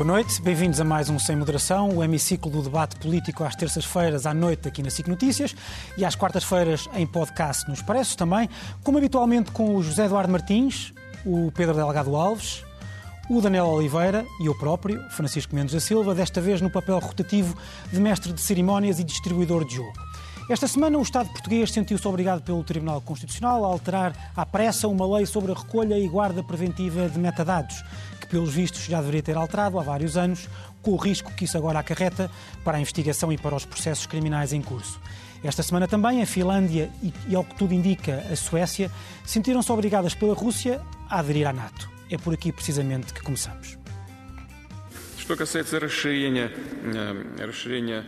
Boa noite, bem-vindos a mais um Sem Moderação, o hemiciclo do debate político às terças-feiras à noite aqui na SIC Notícias e às quartas-feiras em podcast nos Expressos também, como habitualmente com o José Eduardo Martins, o Pedro Delgado Alves, o Daniel Oliveira e eu próprio, Francisco Mendes da Silva, desta vez no papel rotativo de mestre de cerimónias e distribuidor de jogo. Esta semana, o Estado português sentiu-se obrigado pelo Tribunal Constitucional a alterar à pressa uma lei sobre a recolha e guarda preventiva de metadados, pelos vistos, já deveria ter alterado há vários anos, com o risco que isso agora acarreta para a investigação e para os processos criminais em curso. Esta semana também, a Finlândia e, ao que tudo indica, a Suécia, sentiram-se obrigadas pela Rússia a aderir à NATO. É por aqui, precisamente, que começamos. Что касается расширения, расширения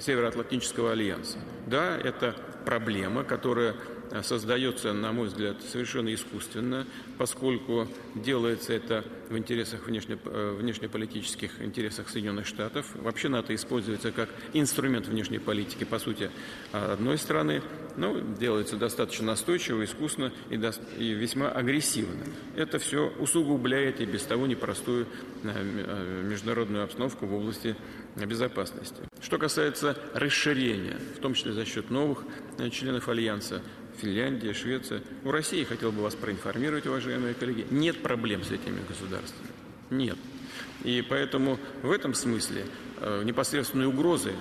Североатлантического альянса. Да, это проблема, которая создается, на мой взгляд, совершенно искусственно, поскольку делается это в интересах внешне, внешнеполитических интересах Соединенных Штатов. Вообще НАТО используется как инструмент внешней политики, по сути, одной страны, но делается достаточно настойчиво, искусно и, до, и весьма агрессивно. Это все усугубляет и без того непростую международную обстановку в области безопасности. Что касается расширения, в том числе за счет новых членов Альянса, Финляндия, Швеция. У России, хотел бы вас проинформировать, уважаемые коллеги, нет проблем с этими государствами. Нет. И поэтому в этом смысле э, непосредственной угрозы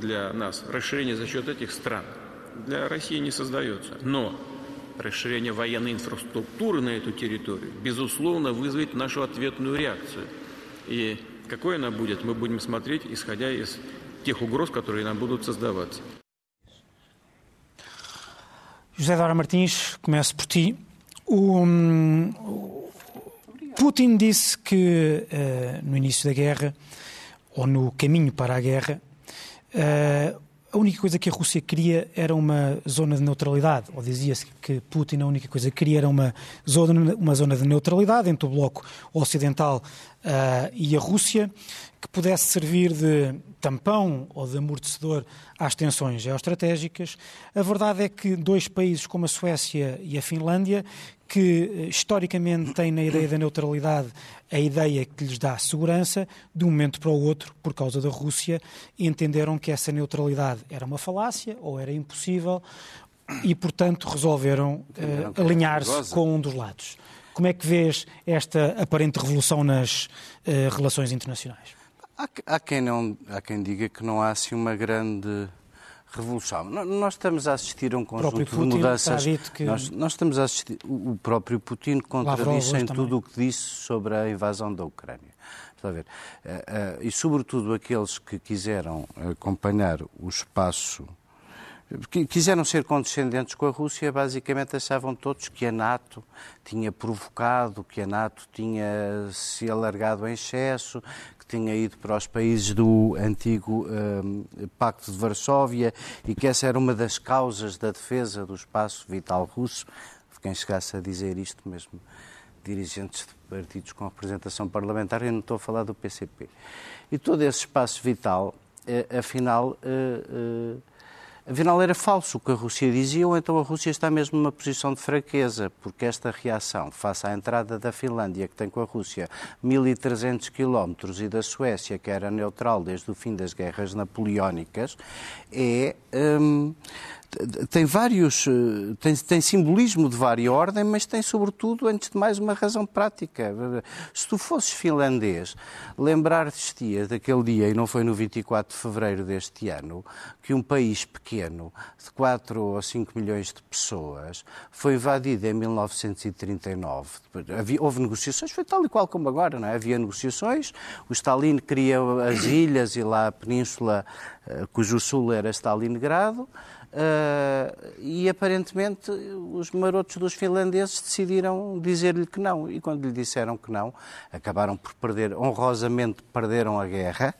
для нас расширение за счет этих стран для России не создается. Но расширение военной инфраструктуры на эту территорию, безусловно, вызовет нашу ответную реакцию. И какой она будет, мы будем смотреть, исходя из тех угроз, которые нам будут создаваться. José Dora Martins, começo por ti. O, um, Putin disse que uh, no início da guerra, ou no caminho para a guerra, uh, a única coisa que a Rússia queria era uma zona de neutralidade, ou dizia-se que Putin a única coisa que queria era uma zona, uma zona de neutralidade entre o bloco ocidental uh, e a Rússia, que pudesse servir de tampão ou de amortecedor às tensões geoestratégicas. A verdade é que dois países como a Suécia e a Finlândia, que eh, historicamente têm na ideia da neutralidade a ideia que lhes dá segurança, de um momento para o outro, por causa da Rússia, entenderam que essa neutralidade era uma falácia ou era impossível e, portanto, resolveram uh, alinhar-se com um dos lados. Como é que vês esta aparente revolução nas uh, relações internacionais? Há, há, quem não, há quem diga que não há assim uma grande revolução. Nós estamos a assistir a um conjunto de mudanças. Que... Nós, nós, estamos a assistir. O próprio Putin contradiz em tudo o que disse sobre a invasão da Ucrânia. Está a ver? Eh, eh, e, sobretudo, aqueles que quiseram acompanhar o espaço quiseram ser condescendentes com a Rússia, basicamente achavam todos que a NATO tinha provocado, que a NATO tinha se alargado em excesso, tinha ido para os países do antigo um, Pacto de Varsóvia e que essa era uma das causas da defesa do espaço vital russo. Quem chegasse a dizer isto mesmo, dirigentes de partidos com representação parlamentar, eu não estou a falar do PCP. E todo esse espaço vital, eh, afinal, eh, eh, Afinal, era falso o que a Rússia dizia, ou então a Rússia está mesmo numa posição de fraqueza, porque esta reação face à entrada da Finlândia, que tem com a Rússia 1.300 quilómetros, e da Suécia, que era neutral desde o fim das guerras napoleónicas, é. Hum, tem vários, eh, tem, tem simbolismo de vária ordem, mas tem sobretudo, antes de mais, uma razão prática. Se tu fosses finlandês, lembrar-te daquele dia, e não foi no 24 de fevereiro deste ano, que um país pequeno, de 4 ou 5 milhões de pessoas, foi invadido em 1939. Havia, houve negociações, foi tal e qual como agora, não é? Havia negociações, o Stalin queria as ilhas e lá a península, eh, cujo sul era Stalingrado, Uh, e aparentemente os marotos dos finlandeses decidiram dizer-lhe que não. E quando lhe disseram que não, acabaram por perder, honrosamente perderam a guerra.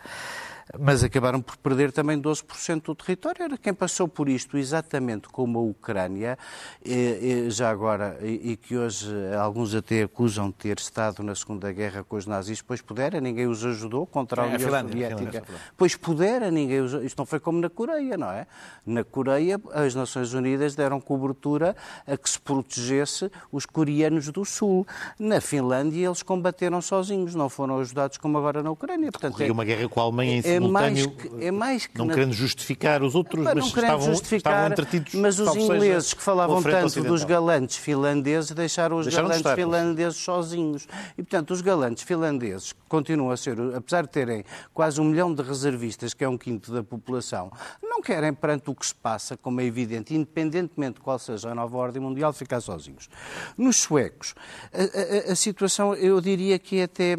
Mas acabaram por perder também 12% do território. Era quem passou por isto exatamente como a Ucrânia, e, e, já agora, e, e, que hoje alguns até acusam de ter estado na Segunda Guerra com os nazis, pois pudera, ninguém os ajudou contra a União a Soviética. Pois pudera, ninguém os... Isto não foi como na Coreia, não é? Na Coreia, as Nações Unidas deram cobertura a que se protegesse os coreanos do Sul. Na Finlândia, eles combateram sozinhos, não foram ajudados como agora na Ucrânia. Portanto, é, uma guerra com a Alemanha em é mais que, é mais que não na... querendo justificar os outros, mas, estavam, estavam entretidos. Mas os ingleses seja, que falavam tanto dos galantes finlandeses deixaram os deixaram galantes finlandeses sozinhos. E, portanto, os galantes finlandeses continuam a ser, apesar de terem quase um milhão de reservistas, que é um quinto da população, não querem, perante o que se passa, como é evidente, independentemente de qual seja a nova ordem mundial, ficar sozinhos. Nos suecos, a, a, a situação, eu diria que é até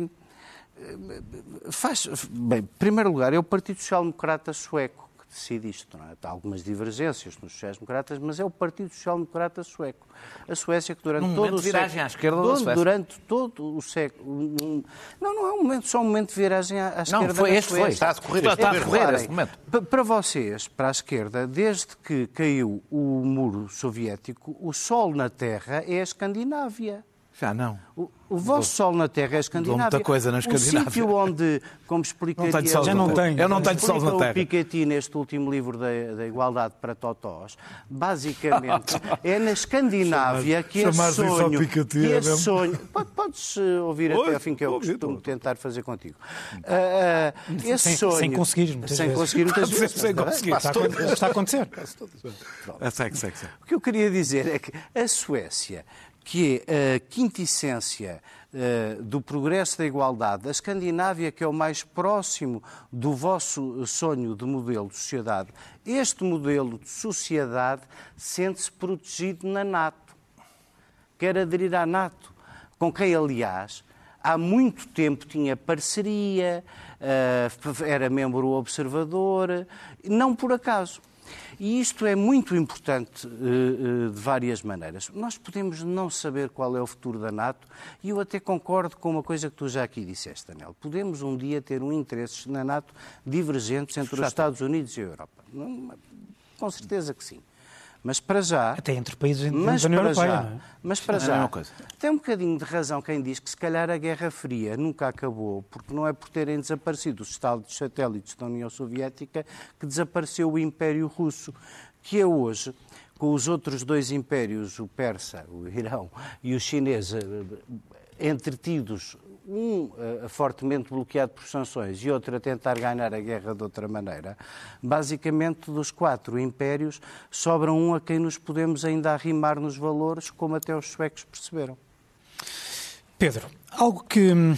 Faz, bem, em primeiro lugar, é o Partido Social Democrata sueco que decide isto. Não é? Há algumas divergências nos sociais-democratas, mas é o Partido Social Democrata sueco. A Suécia que durante Num todo o viragem século... à esquerda da Suécia. Durante todo o século... Não, não é um momento, só um momento de viragem à, à esquerda Não, foi, este Suécia. foi. Está a decorrer, está a decorrer este momento. Para vocês, para a esquerda, desde que caiu o muro soviético, o sol na Terra é a Escandinávia. Já não. O, o vosso sol na Terra é a Escandinávia. muita coisa na Escandinávia. O sítio onde, como explicaria... Não sol já não tem. Eu não tenho sol na Terra. o Piketty neste último livro da, da Igualdade para Totós, basicamente é na Escandinávia que esse sonho... Que é esse sonho... Podes eh, ouvir até ao fim que eu costumo tentar fazer contigo. Uh, esse sem, sonho... Sem conseguir, sem conseguir muitas vezes. Sem conseguir. Está, está a acontecer. Segue, segue, segue. O que eu queria dizer é que a Suécia que é a quintessência uh, do progresso da igualdade, a Escandinávia, que é o mais próximo do vosso sonho de modelo de sociedade, este modelo de sociedade sente-se protegido na NATO. Quer aderir à NATO, com quem, aliás, há muito tempo tinha parceria, uh, era membro observador, não por acaso. E isto é muito importante uh, uh, de várias maneiras. Nós podemos não saber qual é o futuro da NATO, e eu até concordo com uma coisa que tu já aqui disseste, Daniel. Podemos um dia ter um interesse na NATO divergentes entre os Estados Unidos e a Europa. Com certeza que sim. Mas para já. Até entre países da União Europeia. Já, é? Mas para já. Tem um bocadinho de razão quem diz que se calhar a Guerra Fria nunca acabou, porque não é por terem desaparecido os estados satélites da União Soviética que desapareceu o Império Russo, que é hoje com os outros dois impérios, o persa, o Irão e o chinês, eh, entretidos um uh, fortemente bloqueado por sanções e outro a tentar ganhar a guerra de outra maneira, basicamente dos quatro impérios sobra um a quem nos podemos ainda arrimar nos valores, como até os suecos perceberam. Pedro, algo que hum,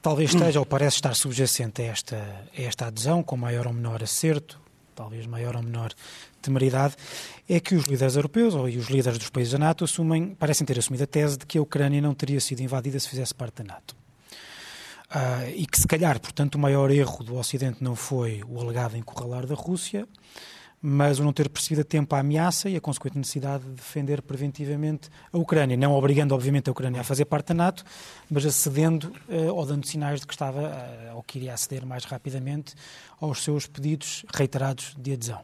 talvez esteja ou parece estar subjacente a esta, a esta adesão, com maior ou menor acerto, talvez maior ou menor temeridade, é que os líderes europeus ou os líderes dos países da NATO assumem, parecem ter assumido a tese de que a Ucrânia não teria sido invadida se fizesse parte da NATO. Uh, e que se calhar, portanto, o maior erro do Ocidente não foi o alegado encurralar da Rússia, mas o não ter percebido a tempo a ameaça e a consequente necessidade de defender preventivamente a Ucrânia, não obrigando, obviamente, a Ucrânia a fazer parte da NATO, mas acedendo uh, ou dando sinais de que estava, uh, ou que iria aceder mais rapidamente aos seus pedidos reiterados de adesão.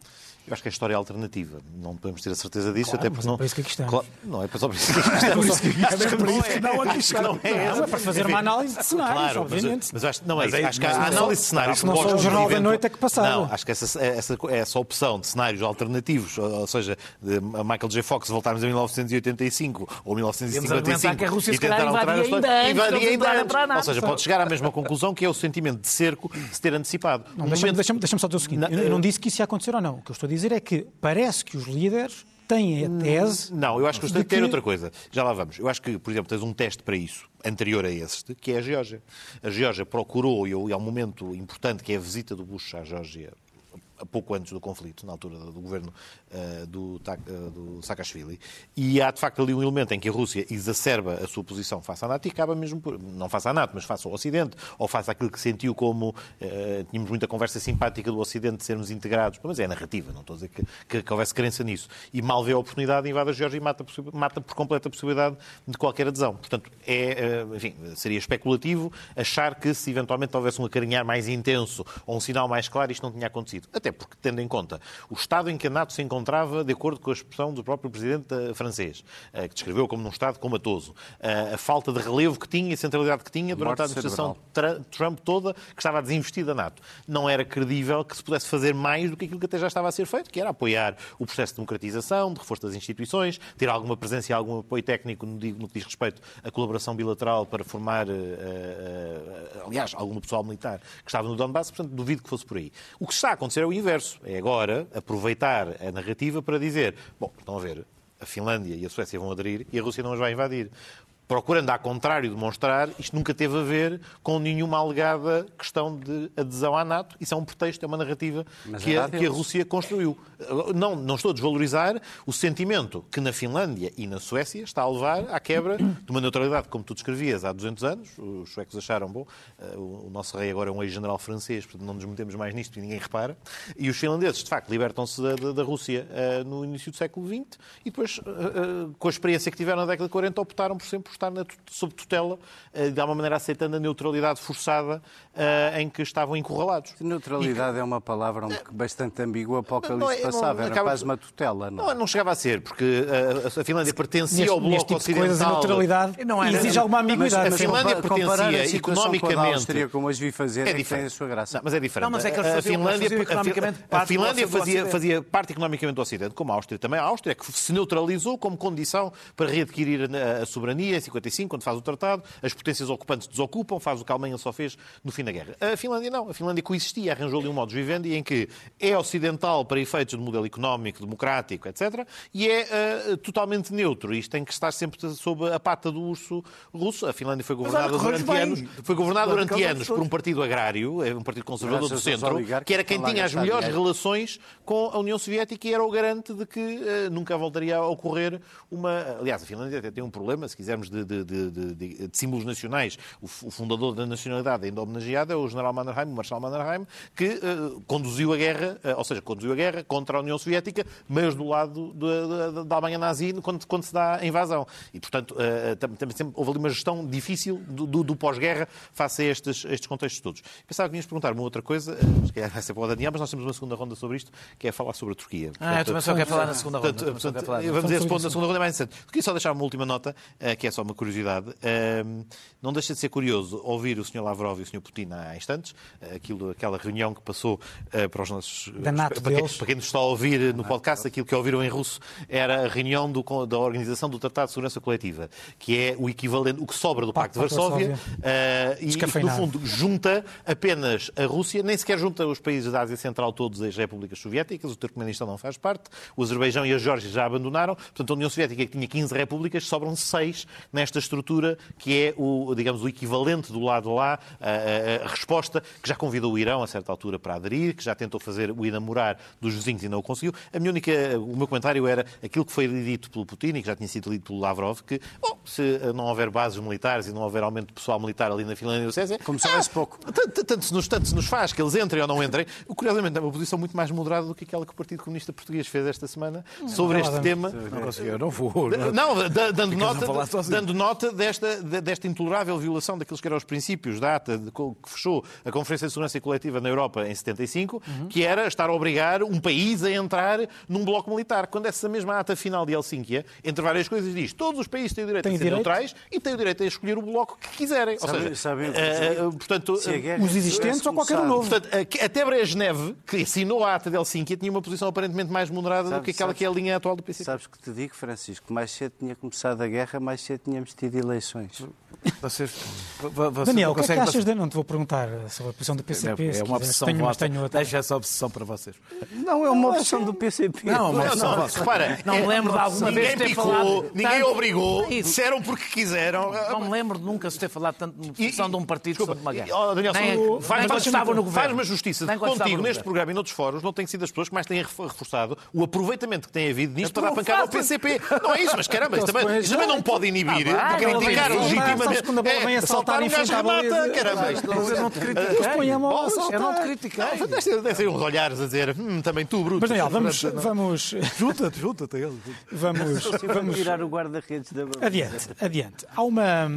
Eu acho que a história é alternativa. Não podemos ter a certeza disso, claro, até porque não. É para isso que aqui estamos. Claro, não é só por isso que aqui estamos. É por isso que aqui não, aqui está. Não é, é para fazer uma análise de cenários, claro, obviamente. Mas, mas acho, não é, mas acho que a análise de cenários. Não só o Jornal da Noite é que passava. Não, acho que essa, essa, essa opção de cenários alternativos, ou seja, de Michael J. Fox voltarmos a 1985 ou 1955 que a Rússia e tentar alterar a história. Invadia ainda antes. Ou seja, pode chegar à mesma conclusão que é o sentimento de cerco se ter antecipado. Deixa-me só dizer o seguinte: eu não disse que isso ia acontecer ou não. O que eu estou a dizer é que parece que os líderes têm a tese. Não, eu acho que os líderes que... outra coisa. Já lá vamos. Eu acho que, por exemplo, tens um teste para isso, anterior a este, que é a Geórgia. A Geórgia procurou, e um momento importante que é a visita do Bush à Geórgia pouco antes do conflito, na altura do governo uh, do, uh, do Saakashvili. E há, de facto, ali um elemento em que a Rússia exacerba a sua posição face à NATO e acaba mesmo por, não face à NATO, mas face ao Ocidente, ou face àquilo que sentiu como. Uh, tínhamos muita conversa simpática do Ocidente de sermos integrados, mas é narrativa, não estou a dizer que, que, que houvesse crença nisso. E mal vê a oportunidade, invade a Geórgia e mata, mata por completa a possibilidade de qualquer adesão. Portanto, é, enfim, seria especulativo achar que se eventualmente houvesse um acarinhar mais intenso ou um sinal mais claro, isto não tinha acontecido. Até porque, tendo em conta o estado em que a NATO se encontrava, de acordo com a expressão do próprio presidente eh, francês, eh, que descreveu como num estado comatoso, eh, a falta de relevo que tinha e a centralidade que tinha durante a administração Trump toda, que estava a desinvestir da NATO. Não era credível que se pudesse fazer mais do que aquilo que até já estava a ser feito, que era apoiar o processo de democratização, de reforço das instituições, ter alguma presença e algum apoio técnico no que diz respeito à colaboração bilateral para formar, aliás, algum pessoal militar que estava no Donbass, portanto, duvido que fosse por aí. O que está a acontecer é o É agora aproveitar a narrativa para dizer: bom, estão a ver, a Finlândia e a Suécia vão aderir e a Rússia não as vai invadir procurando, ao contrário, demonstrar isto nunca teve a ver com nenhuma alegada questão de adesão à NATO. Isso é um pretexto, é uma narrativa que a, que a, Rússia construiu. Não, não estou a desvalorizar o sentimento que na Finlândia e na Suécia está a levar à quebra de uma neutralidade, como tu descrevias, há 200 anos. Os suecos acharam, bom, eh, o nosso rei agora é um ex-general francês, portanto não nos metemos mais nisto e ninguém repara. E os finlandeses, de facto, libertam-se da, da, da, Rússia uh, no início do século XX e depois, uh, com a experiência que tiveram na década de 40, optaram por sempre estar na, sob tutela, uh, de alguma maneira aceitando a neutralidade forçada em que estavam encurralados. Neutralidade que... é uma palavra um, bastante ambígua para o que ali se passava, era quase uma tutela. Não, não, não chegava a ser, porque a, a Finlândia pertencia neste, ao Bloco tipo Ocidental. Coisas, a neutralidade não era, exige alguma ambiguidade. Mas, a Finlândia pertencia a economicamente... Com a Áustria, como as vi fazer, é, é diferente. a sua graça. Não, mas é diferente. Não, mas é que a Finlândia, a, a Finlândia fazia, fazia parte economicamente do Ocidente, como a Áustria também. A Áustria é que se neutralizou como condição para readquirir a, soberania 55, quando faz o tratado. As potências ocupantes desocupam, faz o que a Alemanha só fez no fim da guerra. A Finlândia não. A Finlândia coexistia, arranjou ali um modo de vivendi em que é ocidental para efeitos de modelo económico, democrático, etc. E é uh, totalmente neutro. Isto tem que estar sempre sob a pata do urso russo. A Finlândia foi governada durante bem. anos, foi governada durante anos por um partido agrário, é um partido conservador do centro, que era quem tinha as melhores relações com a União Soviética e era o garante de que uh, nunca voltaria a ocorrer uma. Aliás, a Finlândia até tem um problema, se quisermos, de, de, de, de símbolos nacionais. O, o, fundador da nacionalidade ainda homenageado é o general Mannerheim, o Marshal Mannerheim, que uh, conduziu a guerra, uh, ou seja, conduziu a guerra contra a União Soviética, mas do lado da Alemanha nazi quando, quando, se dá a invasão. E, portanto, também sempre houve ali uma gestão difícil do, do, do pós-guerra face a estes, estes contextos todos. Pensava que vinhas perguntar uma outra coisa, que vai ser para o Daniel, mas nós temos uma segunda ronda sobre isto, que é falar sobre a Turquia. Ah, portanto, eu também só quero falar na segunda ronda. Portanto, portanto, vamos dizer esse ponto na segunda ronda é mais interessante. Queria só deixar uma última nota, que é só uma curiosidade. Não deixa de ser curioso ouvir o Sr. Lavrov e o Sr. Putin há instantes, aquilo, aquela reunião que passou para os nossos. Para, quem, para quem nos está a ouvir no podcast, aquilo que ouviram em russo era a reunião do, da Organização do Tratado de Segurança Coletiva, que é o equivalente, o que sobra do Pacto, Pacto de Varsóvia, uh, e que, no fundo, junta apenas a Rússia, nem sequer junta os países da Ásia Central, todos as repúblicas soviéticas, o Turcomenistão não faz parte, o Azerbaijão e a Geórgia já abandonaram, portanto, a União Soviética, que tinha 15 repúblicas, sobram 6 nesta estrutura, que é o, digamos, o equivalente do lado lá, a, a, a resposta que já convidou o Irão, a certa altura, para aderir, que já tentou fazer o enamorar dos vizinhos e não o conseguiu. A minha única, o meu comentário era aquilo que foi dito pelo Putin e que já tinha sido dito pelo Lavrov, que, bom, se não houver bases militares e não houver aumento de pessoal militar ali na Finlândia e no César... Como se houvesse ah, pouco. Tanto, se nos, tanto se nos faz que eles entrem ou não entrem. Curiosamente, é uma posição muito mais moderada do que aquela que o Partido Comunista Português fez esta semana sobre este tema. Não não vou. Não, não dando, nota, dando nota desta, desta intolerável violação daqueles que eram os princípios da ata de, que fechou a Conferência de Segurança Coletiva na Europa em 75, uhum. que era estar a obrigar um país a entrar num bloco militar. Quando essa mesma ata final de Helsínquia, entre várias coisas, diz todos os países têm o direito Tem a ser direito? neutrais e têm o direito a escolher o bloco que quiserem. Sabe, ou seja, sabe, uh, portanto, os existentes ou qualquer um novo. Portanto, até Brezhnev, que assinou a ata de Helsínquia, tinha uma posição aparentemente mais moderada do que aquela sabes, que é a linha atual do PCP. Sabes que te digo, Francisco, mais cedo tinha começado a guerra, mais cedo tínhamos tido eleições. Vocês, Daniel, o que é que achas de... Não te vou perguntar sobre a posição do PCP. É, é uma obsessão tenho. Tenho outra. Deixa essa obsessão para vocês. Não, é uma obsessão do PCP. Não, é uma obsessão vossa. Repara, não me lembro de alguma ninguém vez ter picou, falado... Ninguém tanto... obrigou, disseram porque quiseram. Não me lembro de nunca se ter falado tanto de posição de um partido desculpa, sobre uma guerra. Oh, Daniel, nem, faz, nem faz, no faz uma justiça contigo neste programa e noutros fóruns, não têm sido as pessoas que mais têm reforçado o aproveitamento que tem havido nisto para dar pancada ao PCP. Não é isso, mas caramba, isto também não pode inibir criticar legitimamente. É, saltar em frente à remata, caramba. Eu não te critiquei. Eu não te critiquei. Descem uns olhares a dizer, hum, também tu, Bruto. Mas, Daniel, vamos... vamos... Junta-te, junta-te a ele. Vamos... Vamos tirar o guarda-redes da... Adiante, adiante. Há uma...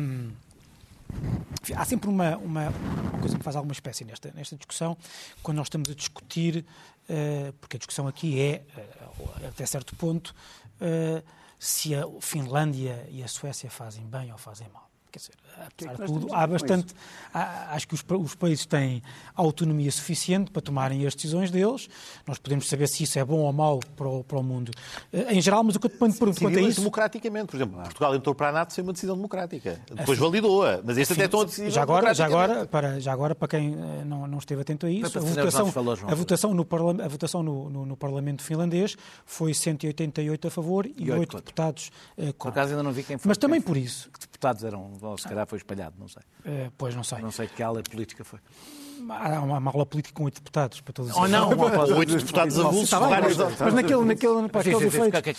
Há sempre uma, uma, uma, coisa que faz alguma espécie nesta, nesta discussão, quando nós estamos a discutir, uh, porque a discussão aqui é, uh, até certo ponto, uh, se a Finlândia e a Suécia fazem bem ou fazem mal. Quer dizer, apesar de tudo, há bastante. Há, acho que os, os, países têm autonomia suficiente para tomarem as decisões deles. Nós podemos saber se isso é bom ou mau para o, para o mundo eh, em geral, mas o que eu te ponho por quanto é isso. democraticamente. Por exemplo, Portugal entrou para a NATO sem uma decisão democrática. Depois validou-a. Mas este até estão a decidir. Já agora, já, agora, para, já agora, para quem eh, não, não esteve atento a isso, a votação, a votação, no, a votação no, no, no, Parlamento finlandês foi 188 a favor e, e 8 deputados uh, contra. Por acaso ainda não vi quem foi. Mas também por isso. Que deputados eram, se calhar foi espalhado, não sei. Uh, pois, não sei. Não sei que ala política foi. Há uma, uma aula política com oito deputados, para todos Ou oh, não, oito deputados avulsos. Tá mas, naquele, naquele, naquele efeito. Que é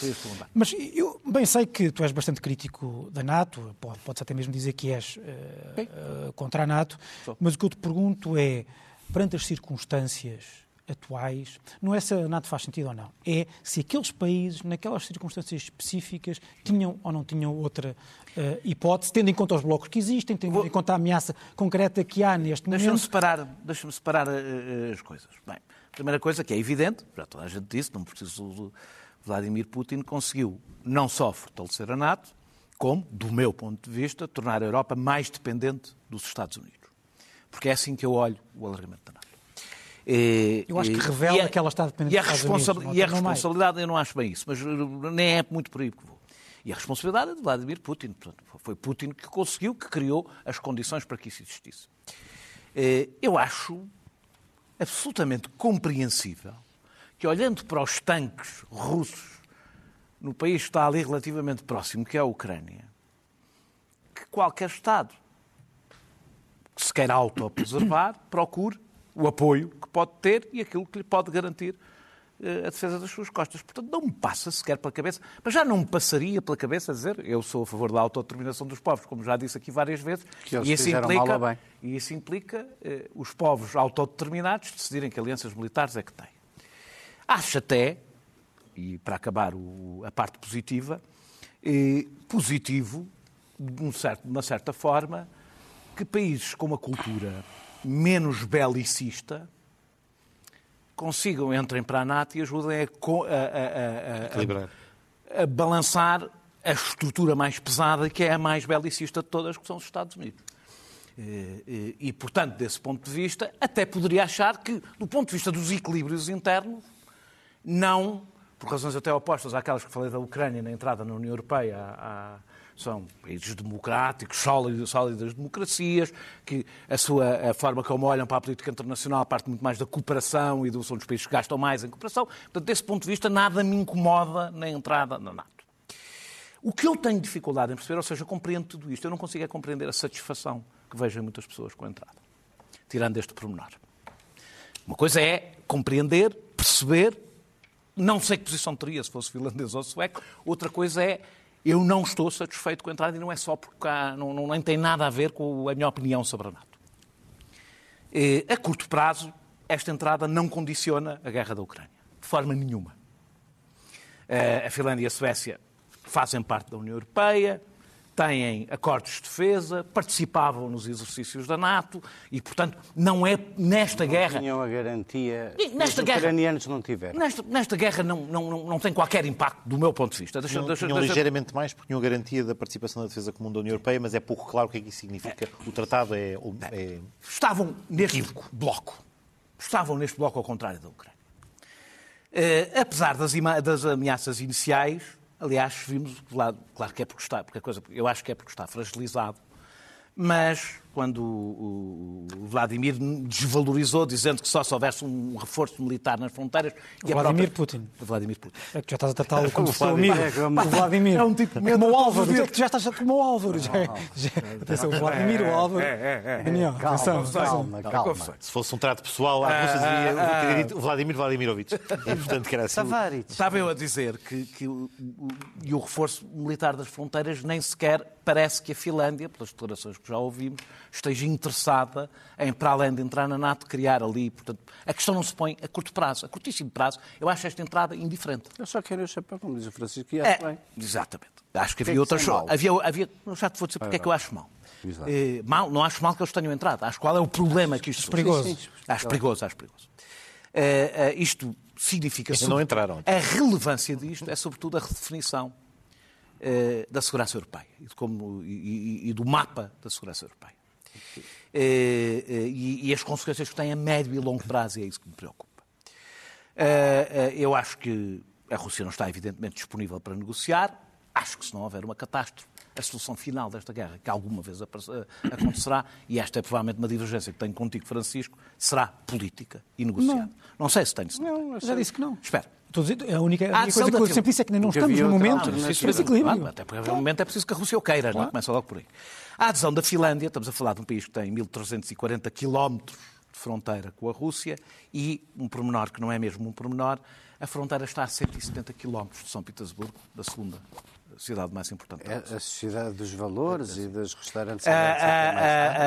mas eu bem sei que tu és bastante crítico da NATO, pode, podes até mesmo dizer que és uh, uh, contra a NATO, mas o que eu te pergunto é, perante as circunstâncias atuais, não é se a NATO faz sentido ou não, é se aqueles países, naquelas circunstâncias específicas, tinham ou não tinham outra uh, hipótese, tendo em conta os blocos que existem, tendo Vou... em conta a ameaça concreta que há neste momento. Deixa-me separar, deixa separar uh, as coisas. Bem, a primeira coisa que é evidente, já toda a gente disse, não preciso Vladimir Putin conseguiu não só fortalecer a NATO, como, do meu ponto de vista, tornar a Europa mais dependente dos Estados Unidos. Porque é assim que eu olho o alargamento da NATO. Eu acho que revela a, que ela está dependente e a, responsa Unidos, e a responsabilidade, eu não acho bem isso, mas nem é muito por aí que vou. E a responsabilidade é de Vladimir Putin. Portanto, foi Putin que conseguiu, que criou as condições para que isso existisse. Eh, eu acho absolutamente compreensível que, olhando para os tanques russos no país que está ali relativamente próximo, que é a Ucrânia, que qualquer Estado que se queira autopreservar procure o apoio que pode ter e aquilo que lhe pode garantir a defesa das suas costas. Portanto, não me passa sequer pela cabeça, mas já não me passaria pela cabeça dizer eu sou a favor da autodeterminação dos povos, como já disse aqui várias vezes. Que e, isso implica, e isso implica eh, os povos autodeterminados decidirem que alianças militares é que têm. Acho até, e para acabar o, a parte positiva, eh, positivo, de, um certo, de uma certa forma, que países com uma cultura menos belicista consigam, entrem para a NATO e ajudem a, a, a, a, balançar a estrutura mais pesada, que é a mais belicista de todas, que são os Estados Unidos. E, e, portanto, desse ponto de vista, até poderia achar que, do ponto de vista dos equilíbrios internos, não, por razões até opostas àquelas que falei da Ucrânia na entrada na União Europeia há, são países democráticos, sólidas, sólidas democracias, que a, sua, a forma como olham para a política internacional parte muito mais da cooperação e do, são dos países que gastam mais em cooperação. Portanto, desse ponto de vista, nada me incomoda na entrada na NATO. O que eu tenho dificuldade em perceber, ou seja, compreendo tudo isto, eu não consigo é compreender a satisfação que vejo em muitas pessoas com a entrada, tirando este pormenor. Uma coisa é compreender, perceber, não sei que posição teria se fosse finlandês ou sueco, outra coisa é eu não estou satisfeito com a entrada e não é só porque há, não, não, nem tem nada a ver com a minha opinião sobre a NATO. Eh, a curto prazo, esta entrada não condiciona a guerra da Ucrânia, de forma nenhuma. Eh, a Finlândia e a Suécia fazem parte da União Europeia, têm acordos de defesa, participavam nos exercícios da NATO e, portanto, não é nesta não guerra. Tinham a garantia. E nesta os guerra, ucranianos não tiveram. Nesta, nesta guerra não, não, não, não, tem qualquer impacto, do meu ponto de vista. Deixa, tinham, deixa, tinham deixa... ligeiramente mais, porque tinham a garantia da participação na defesa comum da União Europeia, mas é pouco claro o que é que isso significa. O tratado é. é... Estavam neste Equívoco. bloco. Estavam neste bloco ao contrário da Ucrânia. Uh, apesar das, das ameaças iniciais, Aliás, vimos, claro que é porque está, porque a coisa, eu acho que é porque está fragilizado, mas quando o, Vladimir desvalorizou, dizendo que só se houvesse um reforço militar nas fronteiras. Vladimir própria... Putin. Vladimir Putin. É que já estás a tratá-lo como o seu amigo. O Vladimir. É um tipo como o Álvaro. É que já estás como o Álvaro. Já, já... Atenção, o Vladimir, o Álvaro. É, é, é. Daniel, calma, atenção, calma, calma, calma. Se fosse um trato pessoal, a Rússia ter dito Vladimir Vladimirovich. É importante que era assim. Estava eu a dizer que, que o, e o reforço militar das fronteiras nem sequer parece que a Finlândia, pelas declarações que já ouvimos, esteja interessada em, para além de entrar na NATO, criar ali. Portanto, a questão não se põe a curto prazo. A curtíssimo prazo, eu acho esta entrada indiferente. Eu só quero o chapéu, como diz o Francisco, e acho é, bem. Exatamente. Acho que havia outras. Havia, havia, já te vou dizer porque é que eu acho mal. Eh, mal. Não acho mal que eles tenham entrado. Acho qual é o problema que isto... Perigoso. Sim, sim, acho perigoso, acho perigoso. Uh, uh, isto significa... Eles não entraram. A relevância disto é, sobretudo, a redefinição uh, da segurança europeia e, como, e, e, do mapa da segurança europeia. E, e, as consequências que tem a médio e longo prazo, e é isso que me preocupa. eu acho que a Rússia não está, evidentemente, disponível para negociar. Acho que se não houver uma catástrofe, a solução final desta guerra, que alguma vez acontecerá, e esta é provavelmente uma divergência que tenho contigo, Francisco, será política e negociada. Não, não sei se tenho. Não, já disse que não. Espera. A única, a única coisa que eu sempre disse é que não estamos no momento desse equilíbrio. Até porque no momento é preciso que a Rússia o queira, claro. não começa logo por aí. A adesão da Finlândia, estamos a falar de um país que tem 1.340 quilómetros de fronteira com a Rússia e um pormenor que não é mesmo um pormenor, a fronteira está a 170 quilómetros de São Petersburgo, da segunda cidade mais importante. É a sociedade dos valores é, e dos restaurantes. Ah, ah,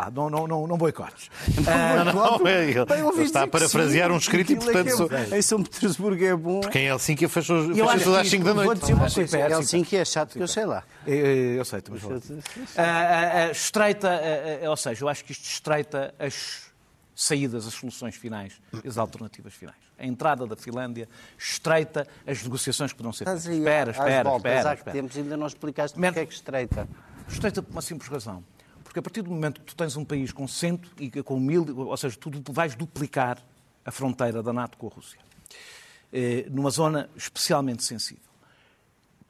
ah, não, não, não, não boicotes. Não, não, ele está a parafrasear um escrito e, portanto. Em São Petersburgo é bom. Porque em Helsinki fechou às 5 da noite. Vou dizer uma coisa: Helsinki é chato, que eu sei lá. Eu sei, também. Estreita, ou seja, eu acho que isto estreita as saídas, as soluções finais e as alternativas finais. A entrada da Finlândia estreita as negociações que poderão ser feitas. Espera, espera, espera. espera. Temos ainda não explicaste porque é que estreita. Estreita por uma simples razão. Porque a partir do momento que tu tens um país com cento e com mil, ou seja, tu vais duplicar a fronteira da NATO com a Rússia, eh, numa zona especialmente sensível.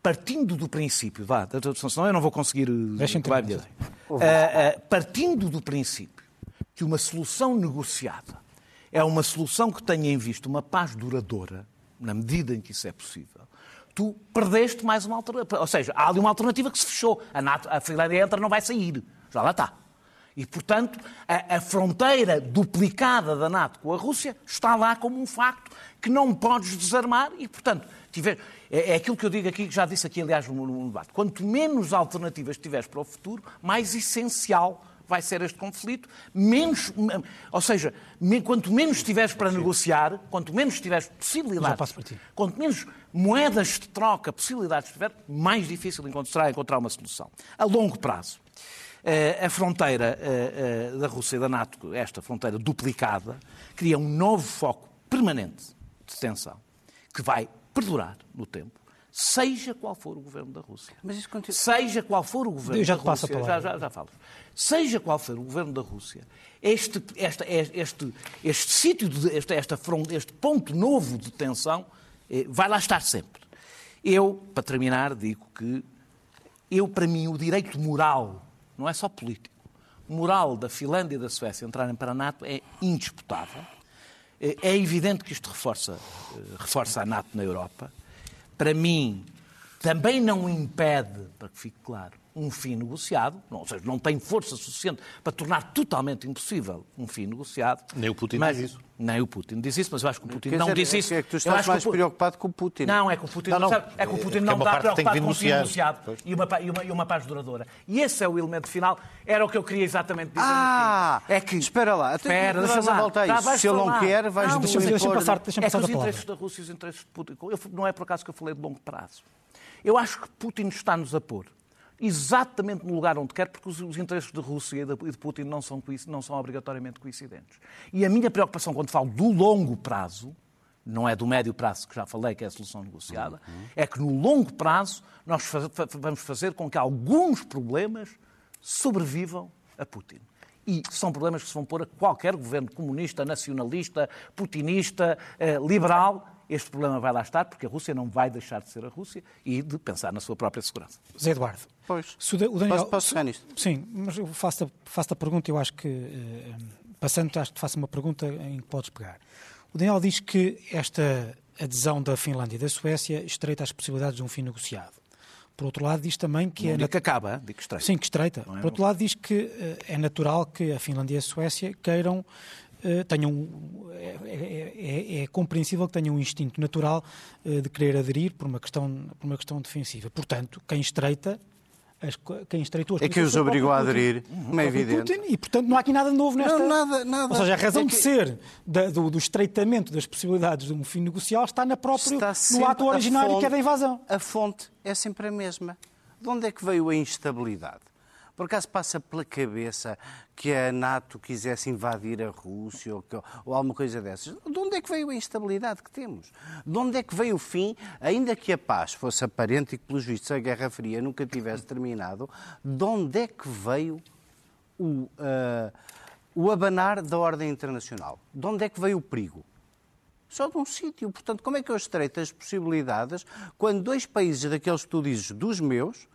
Partindo do princípio, vá, senão eu não vou conseguir. Deixa uh, uh, partindo do princípio que uma solução negociada é uma solução que tenha em vista uma paz duradoura, na medida em que isso é possível, tu perdeste mais uma alternativa. Ou seja, há ali uma alternativa que se fechou. A, NATO, a Finlândia entra, não vai sair. Já lá está. E, portanto, a, a, fronteira duplicada da NATO com a Rússia está lá como um facto que não podes desarmar e, portanto, tiver, é, é aquilo que eu digo aqui, que já disse aqui, aliás, no, no debate. Quanto menos alternativas tiveres para o futuro, mais essencial vai ser este conflito, menos, ou seja, quanto menos tiveres para negociar, quanto menos tiveres possibilidades, quanto menos moedas de troca, possibilidades tiver, mais difícil será encontrar uma solução. A longo prazo, a fronteira eh, eh, da Rússia e da NATO, esta fronteira duplicada, cria um novo foco permanente de tensão que vai perdurar no tempo seja qual for o governo da Rússia. Continua... Seja qual for o governo já da Rússia. Já, já, já falo. Seja qual for o governo da Rússia, este, este, este, este sítio, de, este, esta, este ponto novo de tensão eh, vai lá estar sempre. Eu, para terminar, digo que eu, para mim, o direito moral, não é só político, moral da Finlândia e da Suécia entrarem para a NATO é indisputável. Eh, é evidente que isto reforça, eh, reforça a NATO na Europa para mim, também não impede, para que fique claro, um fim negociado, ou seja, não tem força suficiente para tornar totalmente impossível um fim negociado. Nem o Putin mas, diz isso. Nem o Putin diz isso, mas eu acho que o Putin Quer não dizer, diz isso. É que tu estás mais que preocupado com o Putin. Não, é que o Putin não, não, sabe, é que o Putin é não está preocupado com um fim negociado e uma, e, uma, e uma paz duradoura. E esse é o elemento final, era o que eu queria exatamente dizer. Ah, é que... Espera lá, espera, deixa lá. Voltar a isso. Se ele não quer, vais não, deixa, deixa passar, deixa passar é que os interesses da Rússia e os interesses de Putin, eu, não é por acaso que eu falei de longo prazo. Eu acho que Putin está-nos a pôr exatamente no lugar onde quer, porque os, os interesses de Rússia e de, de Putin não são, não são obrigatoriamente coincidentes. E a minha preocupação quando falo do longo prazo, não é do médio prazo, que já falei que é a solução negociada, uhum. é que no longo prazo nós faz, vamos fazer com que alguns problemas sobrevivam a Putin. E são problemas que se vão pôr a qualquer governo comunista, nacionalista, putinista, eh, liberal, este problema vai lá estar, porque a Rússia não vai deixar de ser a Rússia e de pensar na sua própria segurança. Zé Eduardo. Pois. O Daniel, posso, posso pegar nisto? Sim, mas eu faço a, faço a pergunta, eu acho que, eh, passando, acho que te faço uma pergunta em que podes pegar. O Daniel diz que esta adesão da Finlândia e da Suécia estreita as possibilidades de um fim negociado. Por outro lado, diz também que não é. Digo que acaba, digo que estreita. Sim, que estreita. É? Por outro lado, diz que uh, é natural que a Finlândia e a Suécia queiram. Uh, tenham, é, é, é, é, compreensível que tenham um instinto natural de querer aderir por uma, questão, por uma questão defensiva. Portanto, quem estreita as, quem estreitou as É que os obrigou a aderir, como é evidente. Putin, e, portanto, não há aqui nada de novo nesta... Não, nada, nada. Ou seja, a razão é que... de ser da, do, do, estreitamento das possibilidades de um fim negocial está, na própria, está no ato originário fonte, que é da invasão. A fonte é sempre a mesma. De onde é que veio a instabilidade? Por acaso passa pela cabeça que a NATO quisesse invadir a Rússia ou, que, ou, alguma coisa dessas? De onde é que veio a instabilidade que temos? De onde é que veio o fim, ainda que a paz fosse aparente e que, pelos vistos, a Guerra Fria nunca tivesse terminado, de onde é que veio o, uh, o abanar da ordem internacional? De onde é que veio o perigo? Só de um sítio. Portanto, como é que eu estreito as possibilidades quando dois países daqueles que tu dizes, dos meus,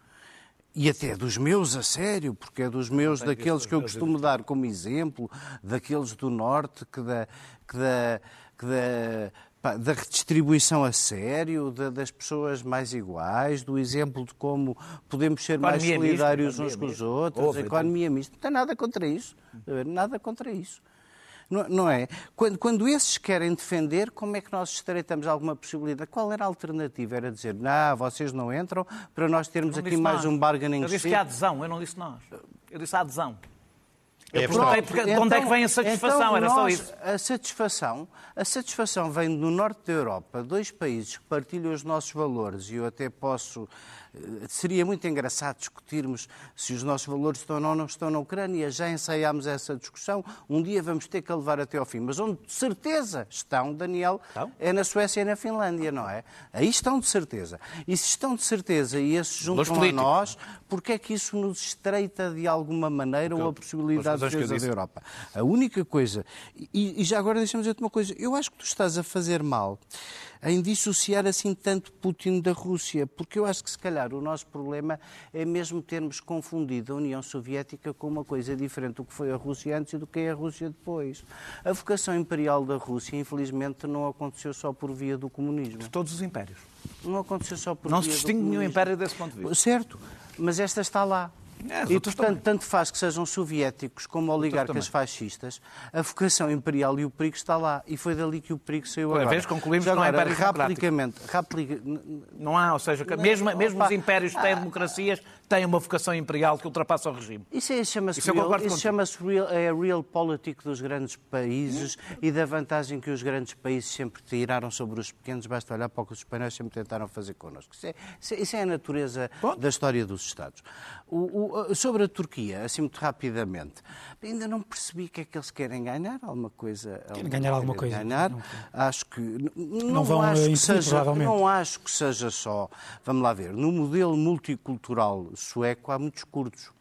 e até dos meus a sério, porque é dos meus, daqueles que eu costumo dar como exemplo, daqueles do Norte, que da, que da, que da, da redistribuição a sério, da, das pessoas mais iguais, do exemplo de como podemos ser mais solidários uns com os outros, a economia mista. Não tem nada contra isso. Nada contra isso. Não, é? Quando, quando esses querem defender, como é que nós estreitamos alguma possibilidade? Qual era a alternativa? Era dizer, não, vocês não entram para nós termos aqui mais nós. um bargaining Eu disse que há adesão, eu não disse nós. Eu disse a adesão. É eu perguntei porque, de onde é que vem a satisfação, então, era nós, só isso. A satisfação, a satisfação vem do norte da Europa, dois países que partilham os nossos valores, e eu até posso Seria muito engraçado discutirmos se os nossos valores estão ou não, estão na Ucrânia. Já ensaiámos essa discussão. Um dia vamos ter que a levar até ao fim. Mas onde de certeza estão, Daniel, estão? é na Suécia e na Finlândia, não é? Aí estão de certeza. E se estão de certeza e esses juntam a nós, porque é que isso nos estreita de alguma maneira ou a possibilidade de defesa da Europa? A única coisa, e, e já agora deixa-me dizer-te uma coisa, eu acho que tu estás a fazer mal em dissociar assim tanto Putin da Rússia, porque eu acho que se calhar o nosso problema é mesmo termos confundido a União Soviética com uma coisa diferente do que foi a Rússia antes e do que é a Rússia depois. A vocação imperial da Rússia, infelizmente, não aconteceu só por via do comunismo. De todos os impérios. Não aconteceu só por não via do comunismo. Não se distingue nenhum império desse ponto de vista. Certo, mas esta está lá. É, e, portanto, tanto faz que sejam soviéticos como oligarcas fascistas, a vocação imperial e o perigo está lá. E foi dali que o perigo saiu Uma agora. vez concluímos que não é império rapidamente, raplica... Não há, ou seja, mesmo, mesmo os impérios têm democracias têm uma vocação imperial que ultrapassa o regime. Isso, é, chama-se real, isso chama-se real, é a real politic dos grandes países hum? e da vantagem que os grandes países sempre tiraram sobre os pequenos. Basta olhar para o que os espanhóis sempre tentaram fazer connosco. Isso é, isso é a natureza Bom. da história dos Estados. O, o, sobre a Turquia, assim muito rapidamente, ainda não percebi o que é que eles querem ganhar. Alguma coisa. Querem ganhar alguma coisa. Ganhar. Não, acho que. Não, não vão acho que seja, Não acho que seja só. Vamos lá ver. No modelo multicultural sueco há muitos curdos.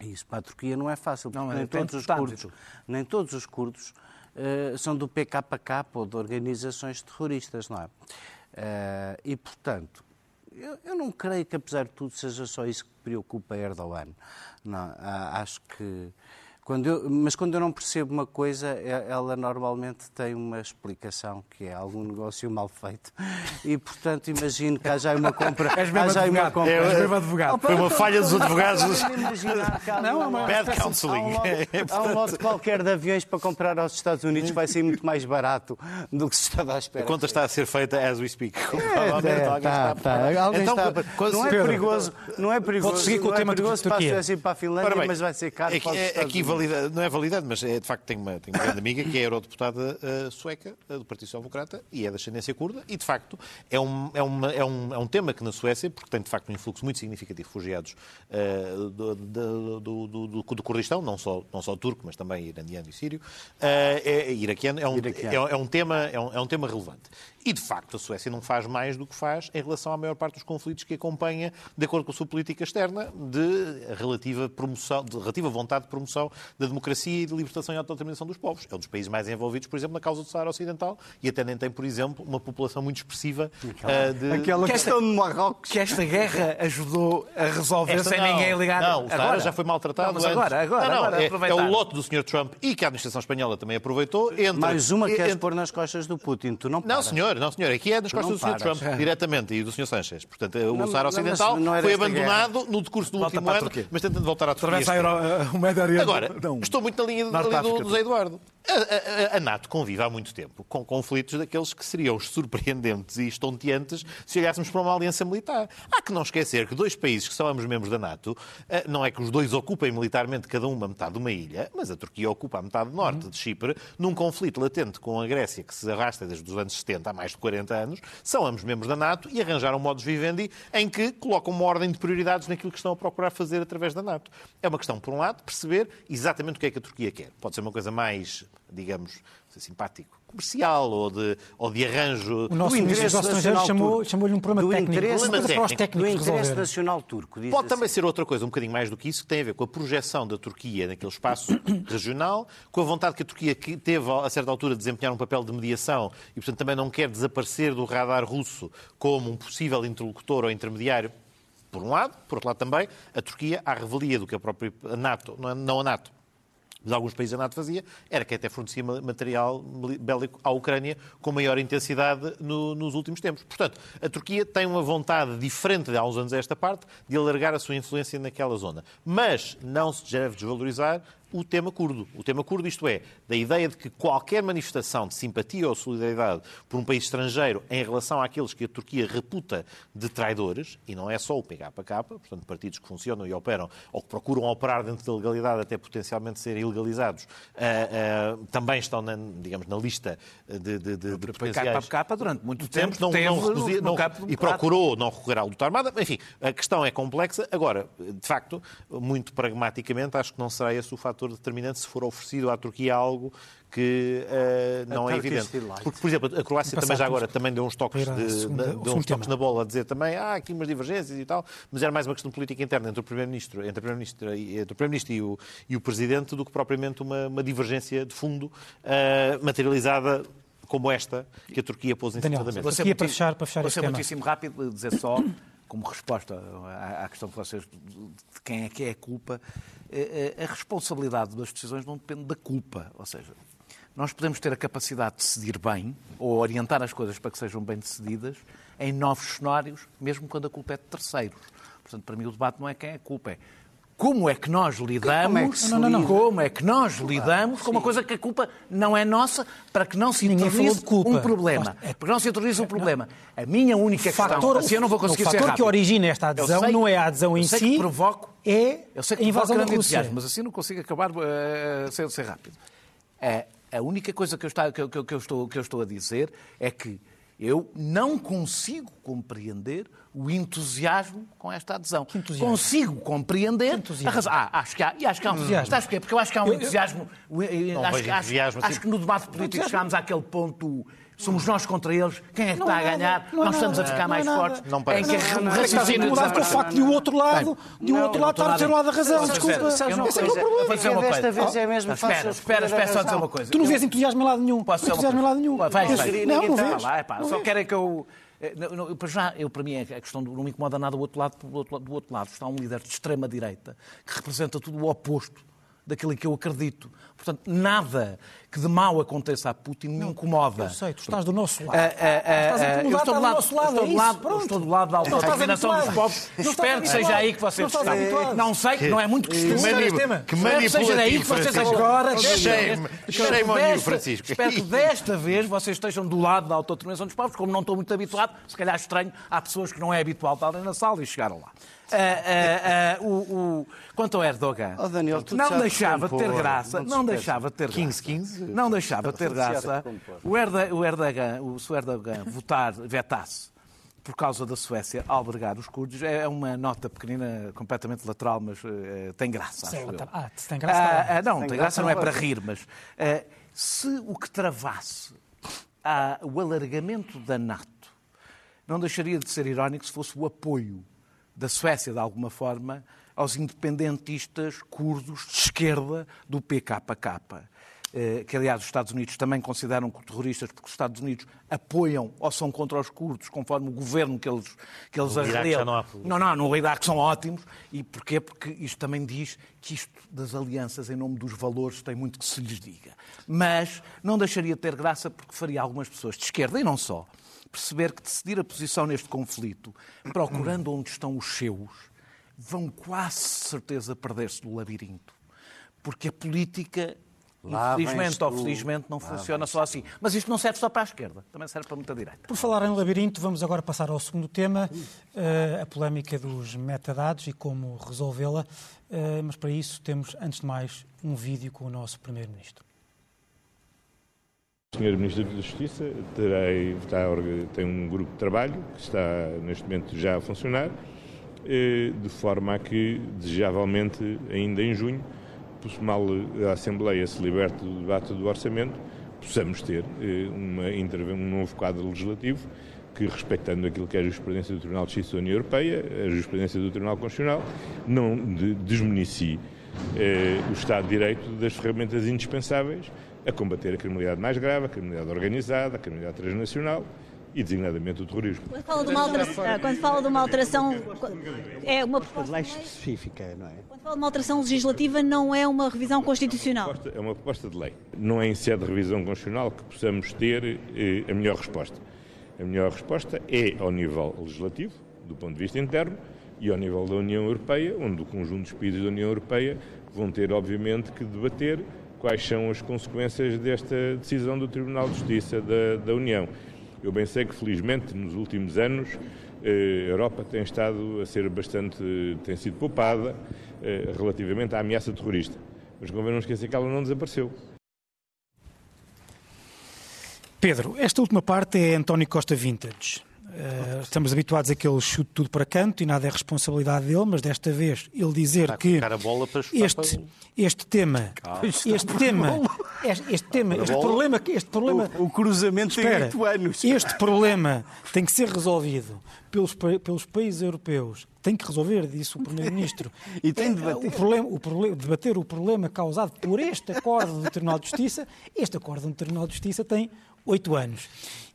E isso para a Turquia não é fácil, porque não, nem, todos os curdos, nem todos os curdos uh, são do PKK ou de organizações terroristas, não é? Uh, e, portanto, eu, eu, não creio que, apesar de tudo, seja só isso que preocupa Erdogan. Não, acho que quando eu, mas quando eu não percebo uma coisa, é, ela normalmente tem uma explicação, que é algum negócio mal feito. E, portanto, imagino que haja uma compra. És mesmo haja advogado. Uma compra. É, mesmo advogado. Foi uma falha dos advogados. Não, é uma bad counseling. Há um lote qualquer de aviões para comprar aos Estados Unidos vai ser muito mais barato do que se estava à espera. A conta está a ser feita as we speak. É, alguém tá, está, então, não é perigoso, não é perigoso. Pode seguir com o tema perigoso para a Suécia e para a Finlândia, mas vai ser caro para os Estados Unidos validade, não é validade, mas é, de facto tenho uma, tenho uma grande amiga que é eurodeputada uh, sueca uh, do Partido Social Democrata e é da ascendência curda e de facto é um, é, uma, é, um, é um tema que na Suécia, porque tem de facto um influxo muito significativo de refugiados uh, do, do, do, do, do, Kurdistão, não só, não só turco, mas também iraniano e sírio, é, é, iraquiano, é um, é, é, um tema, é, um, é um tema relevante. E, de facto, a Suécia não faz mais do que faz em relação à maior parte dos conflitos que acompanha, de acordo com a sua política externa, de relativa, promoção, de relativa vontade de promoção da democracia e de libertação e autodeterminação dos povos. É um dos países mais envolvidos, por exemplo, na causa do Saara Ocidental e até nem tem, por exemplo, uma população muito expressiva aquela, uh, de... Aquela que questão esta, de Marrocos. Que esta guerra ajudou a resolver esta sem não, ninguém ligar. Não, o Saara já foi maltratado. Não, mas agora, agora, não, não, agora é, é, o lote do Sr. Trump e que a administração espanhola também aproveitou. Entre, Mais uma que queres pôr nas costas do Putin. Tu não paras. Não, senhor, não, senhor. Aqui é nas costas do Sr. Trump, é. diretamente, e do Sr. Sanchez. Portanto, o Saara Ocidental foi abandonado no decurso do Volta último ano, mas tentando voltar à Turquia. o Médio Oriente. Agora, estou muito na linha do, do Zé Eduardo. A, a, a, NATO convive há muito tempo com conflitos daqueles que seriam surpreendentes e estonteantes se olhássemos para uma aliança militar. Há que não esquecer que dois países que são ambos membros da NATO, eh, não é que os dois ocupem militarmente cada uma metade de uma ilha, mas a Turquia ocupa a metade norte de Chipre, num conflito latente com a Grécia que se arrasta desde os anos 70 há mais de 40 anos, são ambos membros da NATO e arranjaram modus vivendi em que colocam uma ordem de prioridades naquilo que estão a procurar fazer através da NATO. É uma questão, por um lado, perceber exatamente o que é que a Turquia quer. Pode ser uma coisa mais digamos, simpático, comercial ou de, ou de arranjo. O nosso ministro dos Estrangeiros chamou-lhe chamou um problema do técnico. Interesse, problema técnico, técnicos do interesse nacional turco. Pode assim. também ser outra coisa, um bocadinho mais do que isso, que tem a ver com a projeção da Turquia naquele espaço regional, com a vontade que a Turquia teve, a certa altura, de desempenhar um papel de mediação e, portanto, também não quer desaparecer do radar russo como um possível interlocutor ou intermediário por um lado, por outro lado também, a Turquia, à revelia do que a própria NATO, não a NATO, mas alguns países a NATO fazia, era que até fornecia material bélico à Ucrânia com maior intensidade no, nos últimos tempos. Portanto, a Turquia tem uma vontade diferente de há uns anos a esta parte de alargar a sua influência naquela zona. Mas não se deve desvalorizar o tema curdo. O tema curdo, isto é, da ideia de que qualquer manifestação de simpatia ou solidariedade por um país estrangeiro em relação àqueles que a Turquia reputa de traidores, e não é só o PKK, portanto, partidos que funcionam e operam, ou que procuram operar dentro da legalidade até potencialmente serem ilegalizados, uh, uh, também estão, na, digamos, na lista de, de, de, de potenciais... PKK durante muito tempo não, não reduzia, não, e procurou não recorrer à luta armada. Enfim, a questão é complexa. Agora, de facto, muito pragmaticamente, acho que não será esse o fator fator determinante se for oferecido à Turquia algo que uh, não é evidente. Porque, por exemplo, a Croácia também já agora também deu uns toques, de, segunda, deu uns toques na bola a dizer também ah, há aqui umas divergências e tal, mas era mais uma questão de política interna entre o Primeiro-Ministro entre o Primeiro-Ministro entre o, Primeiro e, o, e o Presidente do que propriamente uma, uma divergência de fundo uh, materializada como esta que a Turquia pôs em cima da mesa. Vou ser, para fechar, para fechar vou ser muitíssimo rápido, dizer só, como resposta à, questão que vocês, de quem é que é a culpa, eh, eh, a responsabilidade das decisões não depende da culpa. Ou seja, nós podemos ter a capacidade de decidir bem ou orientar as coisas para que sejam bem decididas em novos cenários, mesmo quando a culpa é de terceiros. Portanto, para mim o debate não é quem é a culpa, é como é que nós lidamos, como é que, não, não, não. Como é que nós lidamos com uma coisa que a culpa não é nossa para que não se introduza um problema. É para que não se introduza um problema. A minha única o fator, questão, assim eu não vou conseguir o fator que origina esta adesão sei, não é a adesão em si, provoco, é eu sei que a invasão da Rússia. Mas assim não consigo acabar uh, sem ser rápido. É, a única coisa que eu, está, que, que, que, eu estou, que eu estou a dizer é que eu não consigo compreender o entusiasmo com esta adesão. Consigo compreender a razão. Ah, acho que há. E acho que há um entusiasmo. Sabes porquê? Porque eu acho que há um entusiasmo. Eu, eu, acho, acho, acho, acho, que no debate político chegámos àquele ponto somos nós contra eles, quem é que está a ganhar, nós estamos a ficar mais fortes. Não parece. Em que o raciocínio com o facto de o outro lado, de o outro lado estar a dizer o lado da razão. Desculpa. Esse é o problema. Desta vez é mesmo Espera, espera, espera só dizer uma coisa. Tu não vês entusiasmo em lado nenhum. Posso entusiasmo em lado nenhum. Vai, vai. Não, não vês. Só querem que eu... Para já, eu, para mim, a questão não me incomoda nada do outro lado, do outro, do outro lado está um líder de extrema-direita que representa tudo o oposto daquilo que eu acredito. Portanto, nada que de mal aconteça a Putin me incomoda. Eu sei, tu estás do nosso lado. Uh, uh, uh, eu estou do lado, estou do lado, estou do lado da autodeterminação dos povos. Espero que seja aí que vocês estão. Não sei, que não é muito costume. Que manipulativo, seja aí que vocês agora... Shame, shame on you, Francisco. Espero que desta vez vocês estejam do lado da autodeterminação dos povos, como não estou muito habituado, se calhar estranho, há pessoas que não é habitual estarem na sala e chegaram lá. Uh, uh, uh, o, o, quanto ao Erdogan, oh, Daniel, não deixava de ter graça, não, deixava de ter 15, 15, não deixava de ter graça o, Erdogan, o Erdogan, o, se o Erdogan votar, vetasse por causa da Suécia albergar os curdos, é uma nota pequenina, completamente lateral, mas tem graça. Sim, ah, tem graça. não, tem, tem graça, não é para rir, mas se o que travasse há o alargamento da NATO não deixaria de ser irónico se fosse o apoio da Suécia, de alguma forma, aos independentistas curdos de esquerda do PKK. Eh, que aliás os Estados Unidos também consideram terroristas porque os Estados Unidos apoiam ou são contra os curdos, conforme o governo que eles, que eles arreliam. Não, não, não, no Iraque são ótimos. E porquê? Porque isto também diz que isto das alianças em nome dos valores tem muito que se lhes diga. Mas não deixaria de ter graça porque faria algumas pessoas de esquerda, e não só, perceber que decidir a posição neste conflito, procurando onde estão os seus, vão quase certeza perder-se no labirinto. Porque a política Lá Infelizmente ou felizmente não Lá funciona só assim. Mas isto não serve só para a esquerda, também serve para muita direita. Por falar em labirinto, vamos agora passar ao segundo tema, uh, a polémica dos metadados e como resolvê-la. Uh, mas para isso temos, antes de mais, um vídeo com o nosso Primeiro-Ministro. Sr. Ministro da Justiça terei, está, tem um grupo de trabalho que está neste momento já a funcionar, de forma a que, desejavelmente, ainda em junho, mal a Assembleia se liberte do debate do Orçamento, possamos ter eh, uma, um novo quadro legislativo que, respeitando aquilo que é a jurisprudência do Tribunal de Justiça da União Europeia, a jurisprudência do Tribunal Constitucional, não desmunicie eh, o Estado de Direito das ferramentas indispensáveis a combater a criminalidade mais grave, a criminalidade organizada, a criminalidade transnacional e designadamente o terrorismo. Quando fala de uma alteração, quando fala de uma alteração é uma proposta de lei específica, não é? Quando fala de uma alteração legislativa não é uma revisão constitucional. É uma proposta de lei. Não é em sede de revisão constitucional que possamos ter eh, a melhor resposta. A melhor resposta é ao nível legislativo, do ponto de vista interno, e ao nível da União Europeia, onde o conjunto dos países da União Europeia vão ter, obviamente, que debater quais são as consequências desta decisão do Tribunal de Justiça da, da União. Eu bem sei que, felizmente, nos últimos anos, eh, a Europa tem estado a ser bastante, tem sido poupada eh, relativamente à ameaça terrorista. Mas convém não esquecer que ela não desapareceu. Pedro, esta última parte é António Costa Vintage. Uh, estamos habituados a que ele chute tudo para canto e nada é responsabilidade dele, mas desta vez ele dizer que este, este tema, este tema, este, este tema, este problema, este problema, o, o cruzamento espera, tem 8 anos. Este problema tem que ser resolvido pelos, pelos países europeus. Tem que resolver, disse o Primeiro-Ministro. e tem de debater. O problema, o problema, debater o problema causado por este acordo do Tribunal de Justiça. Este acordo do Tribunal de Justiça tem oito anos.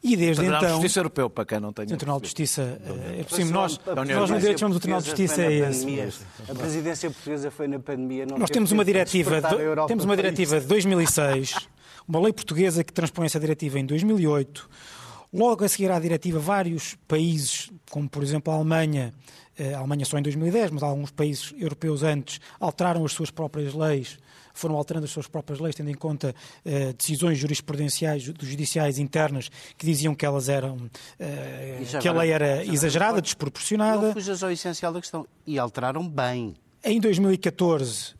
E desde Tribunal então. de Justiça Europeu, para quem não tem. O Tribunal de Justiça. É, cima, nós, nós no direito chamamos o Tribunal de Justiça é esse. A presidência portuguesa foi na pandemia. Não nós temos uma diretiva, de, temos uma diretiva de 2006, uma lei portuguesa que transpõe essa diretiva em 2008. Logo a seguir à diretiva, vários países, como por exemplo a Alemanha, eh, a Alemanha só em 2010, mas alguns países europeus antes, alteraram as suas próprias leis foram alterando as suas próprias leis, tendo em conta uh, decisões jurisprudenciais, judiciais internas que diziam que elas eram uh, que a lei era exagerada, desproporcionada. Não fujas ao essencial da questão. E alteraram bem. Em 2014,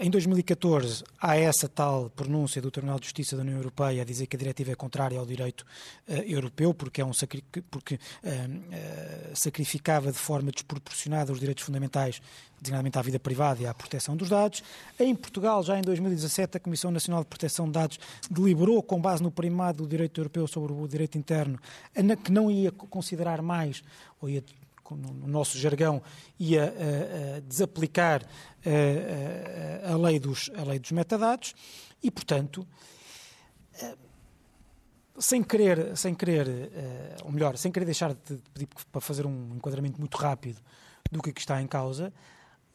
em 2014, há essa tal pronúncia do Tribunal de Justiça da União Europeia a dizer que a diretiva é contrária ao direito uh, europeu, porque, é um sacri porque uh, uh, sacrificava de forma desproporcionada os direitos fundamentais, designadamente à vida privada e à proteção dos dados. Em Portugal, já em 2017, a Comissão Nacional de Proteção de Dados deliberou, com base no primado do direito europeu sobre o direito interno, que não ia considerar mais, ou ia no nosso jargão, ia desaplicar a, lei dos, a lei dos metadados. E, portanto, sem querer, sem querer ou melhor, sem querer deixar de pedir para fazer um enquadramento muito rápido do que aqui está em causa,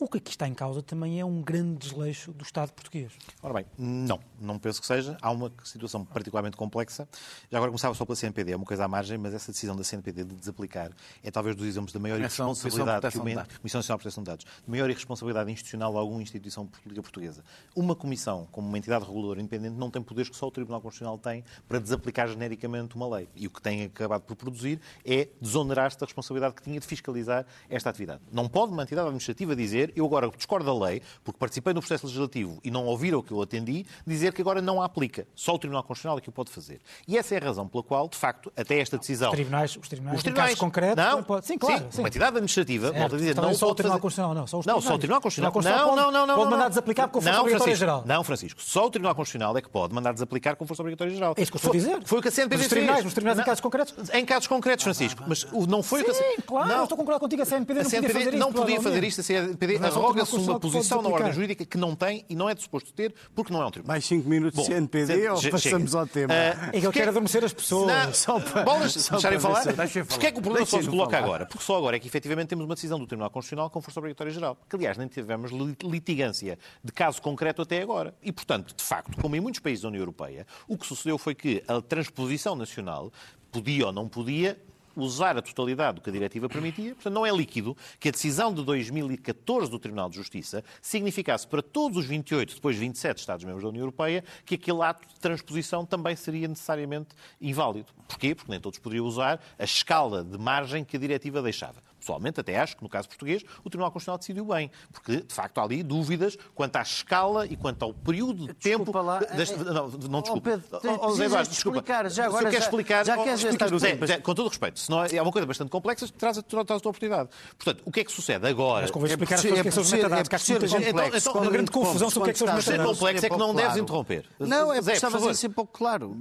o que aqui está em causa também é um grande desleixo do Estado português. Ora bem, não, não penso que seja. Há uma situação particularmente complexa. Já agora começava só pela CNPD, é uma coisa à margem, mas essa decisão da CNPD de desaplicar é talvez dos exemplos da maior irresponsabilidade que o Comissão Nacional de Proteção de Dados, de maior irresponsabilidade institucional de alguma instituição política portuguesa. Uma comissão, como uma entidade reguladora independente, não tem poderes que só o Tribunal Constitucional tem para desaplicar genericamente uma lei. E o que tem acabado por produzir é desonerar-se da responsabilidade que tinha de fiscalizar esta atividade. Não pode uma entidade administrativa dizer eu agora discordo da lei, porque participei no processo legislativo e não ouviram o que eu atendi, dizer que agora não a aplica. Só o Tribunal Constitucional é que o pode fazer. E essa é a razão pela qual, de facto, até esta decisão... Os tribunais, os tribunais, Os caso concreto, não, pode... Sim, claro. Sim, uma entidade administrativa, Certo. volto a dizer, Também não só o Tribunal fazer- Constitucional, não. Só os não, tribunais. só o Tribunal Constitucional. Não, não, não, não. pode não, mandar não. desaplicar com força Não, obrigatória geral. Não, Francisco. Só o Tribunal Constitucional é que pode mandar desaplicar com força obrigatória geral. É isso que eu estou a dizer. Foi o que a CNPD Nos tribunais, fez. nos tribunais em Não, casos concretos? Em casos concretos, Francisco. Mas não foi o que a Sim, claro, estou a concordar contigo. A CNPD não podia fazer não podia isto, a CNPD Mas é arroga-se uma posição na ordem jurídica que não tem e não é de suposto ter, porque não é um tribunal. Mais cinco minutos de CNPD ou passamos chega. ao tema? Ah, É que ele porque- quer adormecer as pessoas. Não, Só para- bolas, só deixarem para falar. Porquê é que o problema só se coloca falar. agora? Porque só agora é que efetivamente temos uma decisão do Tribunal Constitucional com força obrigatória geral. Que, aliás, nem tivemos li- litigância de caso concreto até agora. E, portanto, de facto, como em muitos países da União Europeia, o que sucedeu foi que a transposição nacional podia ou não podia usar a totalidade do que a diretiva permitia. Portanto, não é líquido que a decisão de 2014 do Tribunal de Justiça significasse para todos os 28, depois 27 Estados-membros da União Europeia, que aquele ato de transposição também seria necessariamente inválido. Porquê? Porque nem todos poderiam usar a escala de margem que a diretiva deixava. Pessoalmente, até acho que no caso português, o Tribunal Constitucional decidiu bem, porque de facto há ali dúvidas quanto à escala e quanto ao período de tempo. Desculpa lá. das- não, não, desculpa. Pedro, Oh, oh, Eduardo, de desculpa. explicar. Já Se agora eu quero já- explicar, já oh, queres explica- gastar o Zé, tempo. Zé, com todo o respeito, se não é é uma coisa bastante complexa, traz a, traz a tua oportunidade. Portanto, o que é que sucede agora? Mas convém É explicar às por pessoas o ser- que é que são os é metadados, que que é muita gente... complexo. Então, uma grande confusão sobre o que é que são os metadados. complexo é que não deves interromper. Não, é porque por estava a ser pouco claro.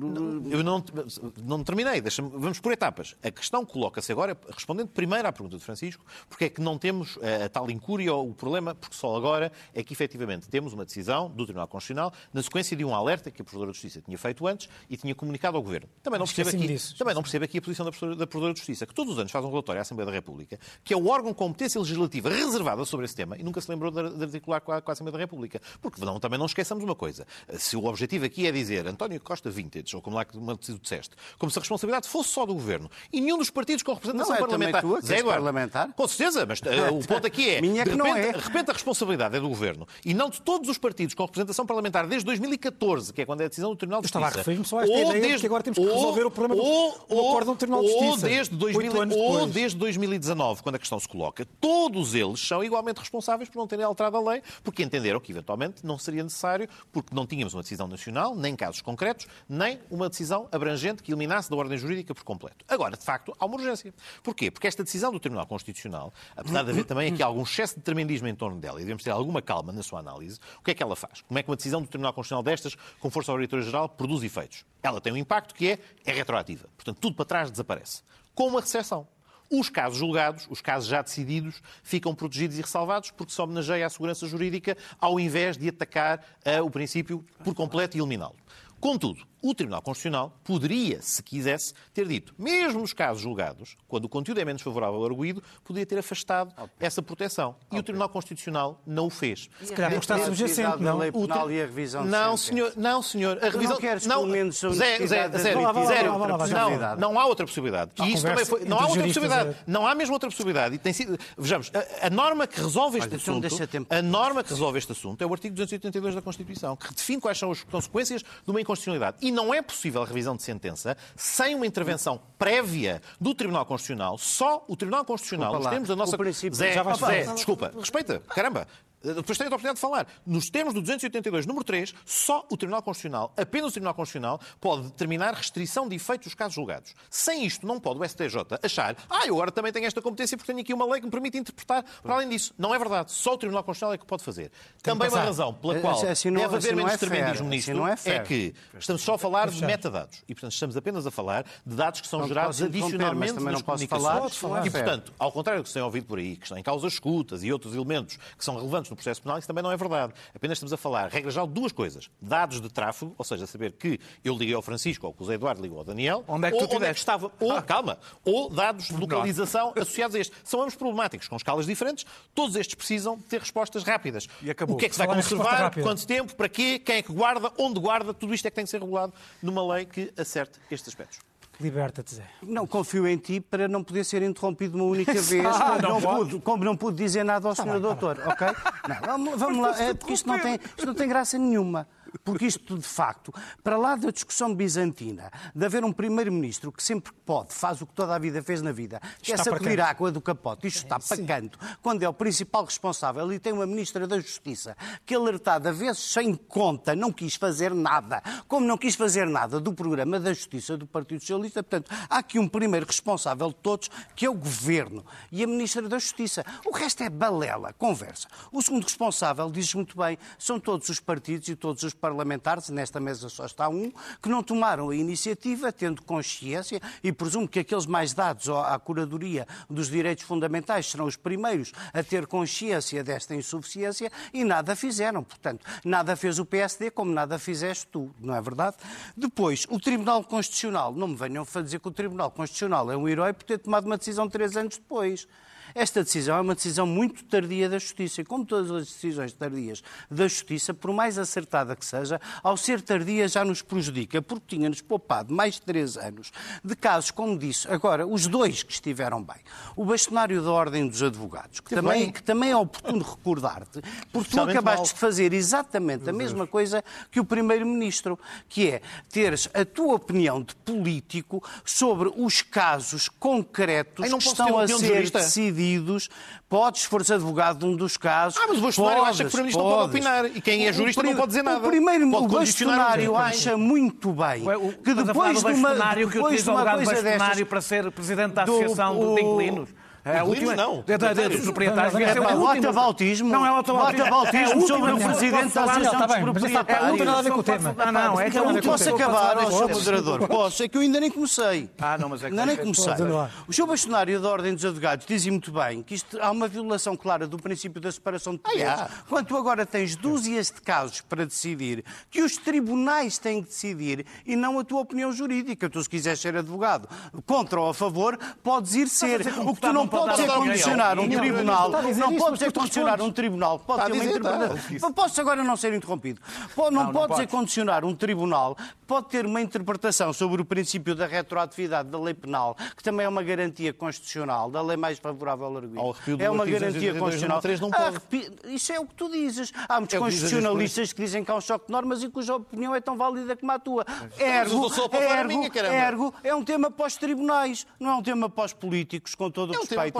Eu não, não terminei, vamos por etapas. A questão coloca-se agora, respondendo primeiro à pergunta de Francisco, porque é que não temos eh, a, tal incúria ou o problema, porque só agora é que efetivamente temos uma decisão do Tribunal Constitucional na sequência de um alerta que a Provedora de Justiça tinha feito antes e tinha comunicado ao Governo. Também não percebo aqui, disso. também não percebo aqui a posição da Provedora de Justiça, que todos os anos faz um relatório à Assembleia da República, que é o órgão com competência legislativa reservada sobre esse tema e nunca se lembrou de, articular com a, com a Assembleia da República. Porque não, também não esqueçamos uma coisa. Se o objetivo aqui é dizer António Costa Vintage, ou como lá que tu disseste, como se a responsabilidade fosse só do Governo e nenhum dos partidos com representação Não, é parlamentar. tua, que Zé Eduardo, parlamentar. Com certeza, mas eh, o ponto aqui é, Minha é de, que não repente, é. de repente a responsabilidade é do Governo e não de todos os partidos com representação parlamentar desde 2014, que é quando é a decisão do Tribunal de Eu estava a Justiça. referir-me só a esta ou ideia de que agora temos que resolver o problema do- ou- do acórdão do Tribunal de ou Justiça. desde 2000 Oito anos ou desde 2019, quando a questão se coloca, todos eles são igualmente responsáveis por não terem alterado a lei, porque entenderam que eventualmente não seria necessário, porque não tínhamos uma decisão nacional, nem casos concretos, nem uma decisão abrangente que eliminasse da ordem jurídica por completo. Agora, de facto, há uma urgência. Porquê? Porque esta decisão do Tribunal Constitucional, apesar de haver também aqui algum excesso de tremendismo em torno dela, e devemos ter alguma calma na sua análise, o que é que ela faz? Como é que uma decisão do Tribunal Constitucional destas, com força obrigatória geral, produz efeitos? Ela tem um impacto que é, é retroativa. Portanto, tudo para trás desaparece. Com uma recessão. Os casos julgados, os casos já decididos, ficam protegidos e ressalvados porque se homenageia a segurança jurídica ao invés de atacar eh, o princípio por completo e eliminá-lo. Contudo, o Tribunal Constitucional poderia, se quisesse, ter dito, mesmo nos casos julgados, quando o conteúdo é menos favorável ao arguído, poderia ter afastado essa proteção. E o Tribunal Constitucional não o fez. Se calhar porque está subjacente, não? lei O penal tri- e a revisão de Não, senhor, não, senhor. A revisão queres não, pelo menos a zero. lá, já. Não, não há outra possibilidade. E isto também foi, não há outra possibilidade. é. Não há mesmo outra possibilidade. E tem sido, vejamos, a, a norma que resolve este Olha, assunto, deixa tempo. a norma que resolve este assunto é o artigo 282 da Constituição, que define quais são as consequências de uma inconstitucionalidade. E não é possível a revisão de sentença sem uma intervenção prévia do Tribunal Constitucional. Só o Tribunal Constitucional, Desculpa nos lá. termos da nossa... O princípio- Zé, Já vais Zé, desculpa, respeita, caramba. Depois tenho a oportunidade de falar. Nos termos do 282, número 3, só o Tribunal Constitucional, apenas o Tribunal Constitucional, pode determinar restrição de efeitos dos casos julgados. Sem isto, não pode o STJ achar, ah, eu agora também tenho esta competência porque tenho aqui uma lei que me permite interpretar para além disso. Não é verdade. Só o Tribunal Constitucional é que pode fazer. Também uma razão pela Assim qual assim não- deve haver menos é tremendismo nisto não é é que estamos só a falar de metadados. E, portanto, estamos apenas a falar de dados que são Não gerados posso interromper, mas adicionalmente também nas não posso comunicações. falar, é E, portanto, ao contrário do que se tem ouvido por aí, que estão em causa escutas e outros elementos que são relevantes no processo penal, isso também não é verdade. Apenas estamos a falar, regra geral, de duas coisas. Dados de tráfego, ou seja, saber que eu liguei ao Francisco ou que o Zé Eduardo ligou ao Daniel. Onde é que tu ou onde é que estava. Ou, calma, ou dados de localização associados a este. São ambos problemáticos, com escalas diferentes. Todos estes precisam ter respostas rápidas. E acabou. O que é que se vai conservar? Quanto tempo? Para quê? Quem é que guarda? Onde guarda? Tudo isto é que tem que ser regulado numa lei que acerte estes aspectos. Liberta-te, Zé. Não, confio em ti para não poder ser interrompido uma única vez, Ah, como, não não pude, como não pude dizer nada ao senhor doutor, ok? Não, vamos, vamos lá, é porque isto não, tem, isto não tem graça nenhuma. Porque isto, de facto, para lá da discussão bizantina, de haver um primeiro-ministro que sempre que pode faz o que toda a vida fez na vida, que é sacudir a água do capote, isto está para canto, quando é o principal responsável e tem uma ministra da Justiça que, alertada vezes sem conta, não quis fazer nada, como não quis fazer nada do programa da Justiça do Partido Socialista. Portanto, há aqui um primeiro responsável de todos, que é o Governo e a Ministra da Justiça. O resto é balela, conversa. O segundo responsável, diz muito bem, são todos os partidos e todos os parlamentares, nesta mesa só está um, que não tomaram a iniciativa, tendo consciência, e presumo que aqueles mais dados à curadoria dos direitos fundamentais serão os primeiros a ter consciência desta insuficiência e nada fizeram. Portanto, nada fez o PSD como nada fizeste tu, não é verdade? Depois, o Tribunal Constitucional, não me venham dizer que o Tribunal Constitucional é um herói por ter tomado uma decisão três anos depois. Esta decisão é uma decisão muito tardia da Justiça. E, como todas as decisões tardias da Justiça, por mais acertada que seja, ao ser tardia já nos prejudica, porque tinha-nos poupado mais de três anos de casos, como disse, agora, os dois que estiveram bem. O bastonário da Ordem dos Advogados, que, também, que também é oportuno recordar-te, porque tu acabaste mal. de fazer exatamente a mesma coisa que o Primeiro-Ministro, que é teres a tua opinião de político sobre os casos concretos que estão a ser decididos pedidos, podes, fores advogado de um dos casos. Ah, mas o bastonário acha que o Primeiro-Ministro não pode opinar. E quem é jurista não pode dizer nada. O, primeiro, o bastonário acha muito bem que depois de uma. Bastonário que utiliza o lugar bastonário para ser presidente da Associação do, de Inquilinos. É última. Não. Dos proprietários. É o atabaltismo. Não é o atabaltismo. O atabaltismo sobre o presidente da Associação dos Proprietários. Não tem nada a ver com o tema. Não, não. É que eu não posso acabar, Sr. Moderador. Posso. É que eu ainda nem comecei. Ah, não, mas é que... Ainda nem comecei. O Sr. Bastonário da Ordem dos Advogados diz muito bem que isto há uma violação clara do princípio da separação de poderes. Quando tu agora tens dúzias de casos para decidir, que os tribunais têm que decidir e não a tua opinião jurídica. Tu, se quiseres ser advogado contra ou a favor, podes ir ser. O que tu não podes é condicionar um tribunal, não pode ser condicionar um tribunal, pode ter uma interpretação. Posso agora não ser interrompido. Não pode ser condicionar um tribunal, pode ter uma interpretação sobre o princípio da retroatividade da lei penal, que também é uma garantia constitucional, da lei mais favorável ao arguido. É uma garantia constitucional. Isso é o que tu dizes. Há muitos é constitucionalistas que dizem que há um choque de normas e cuja opinião é tão válida como a tua. Ergo, ergo, ergo é um tema pós-tribunais, não é um tema pós-políticos, com todo o respeito. E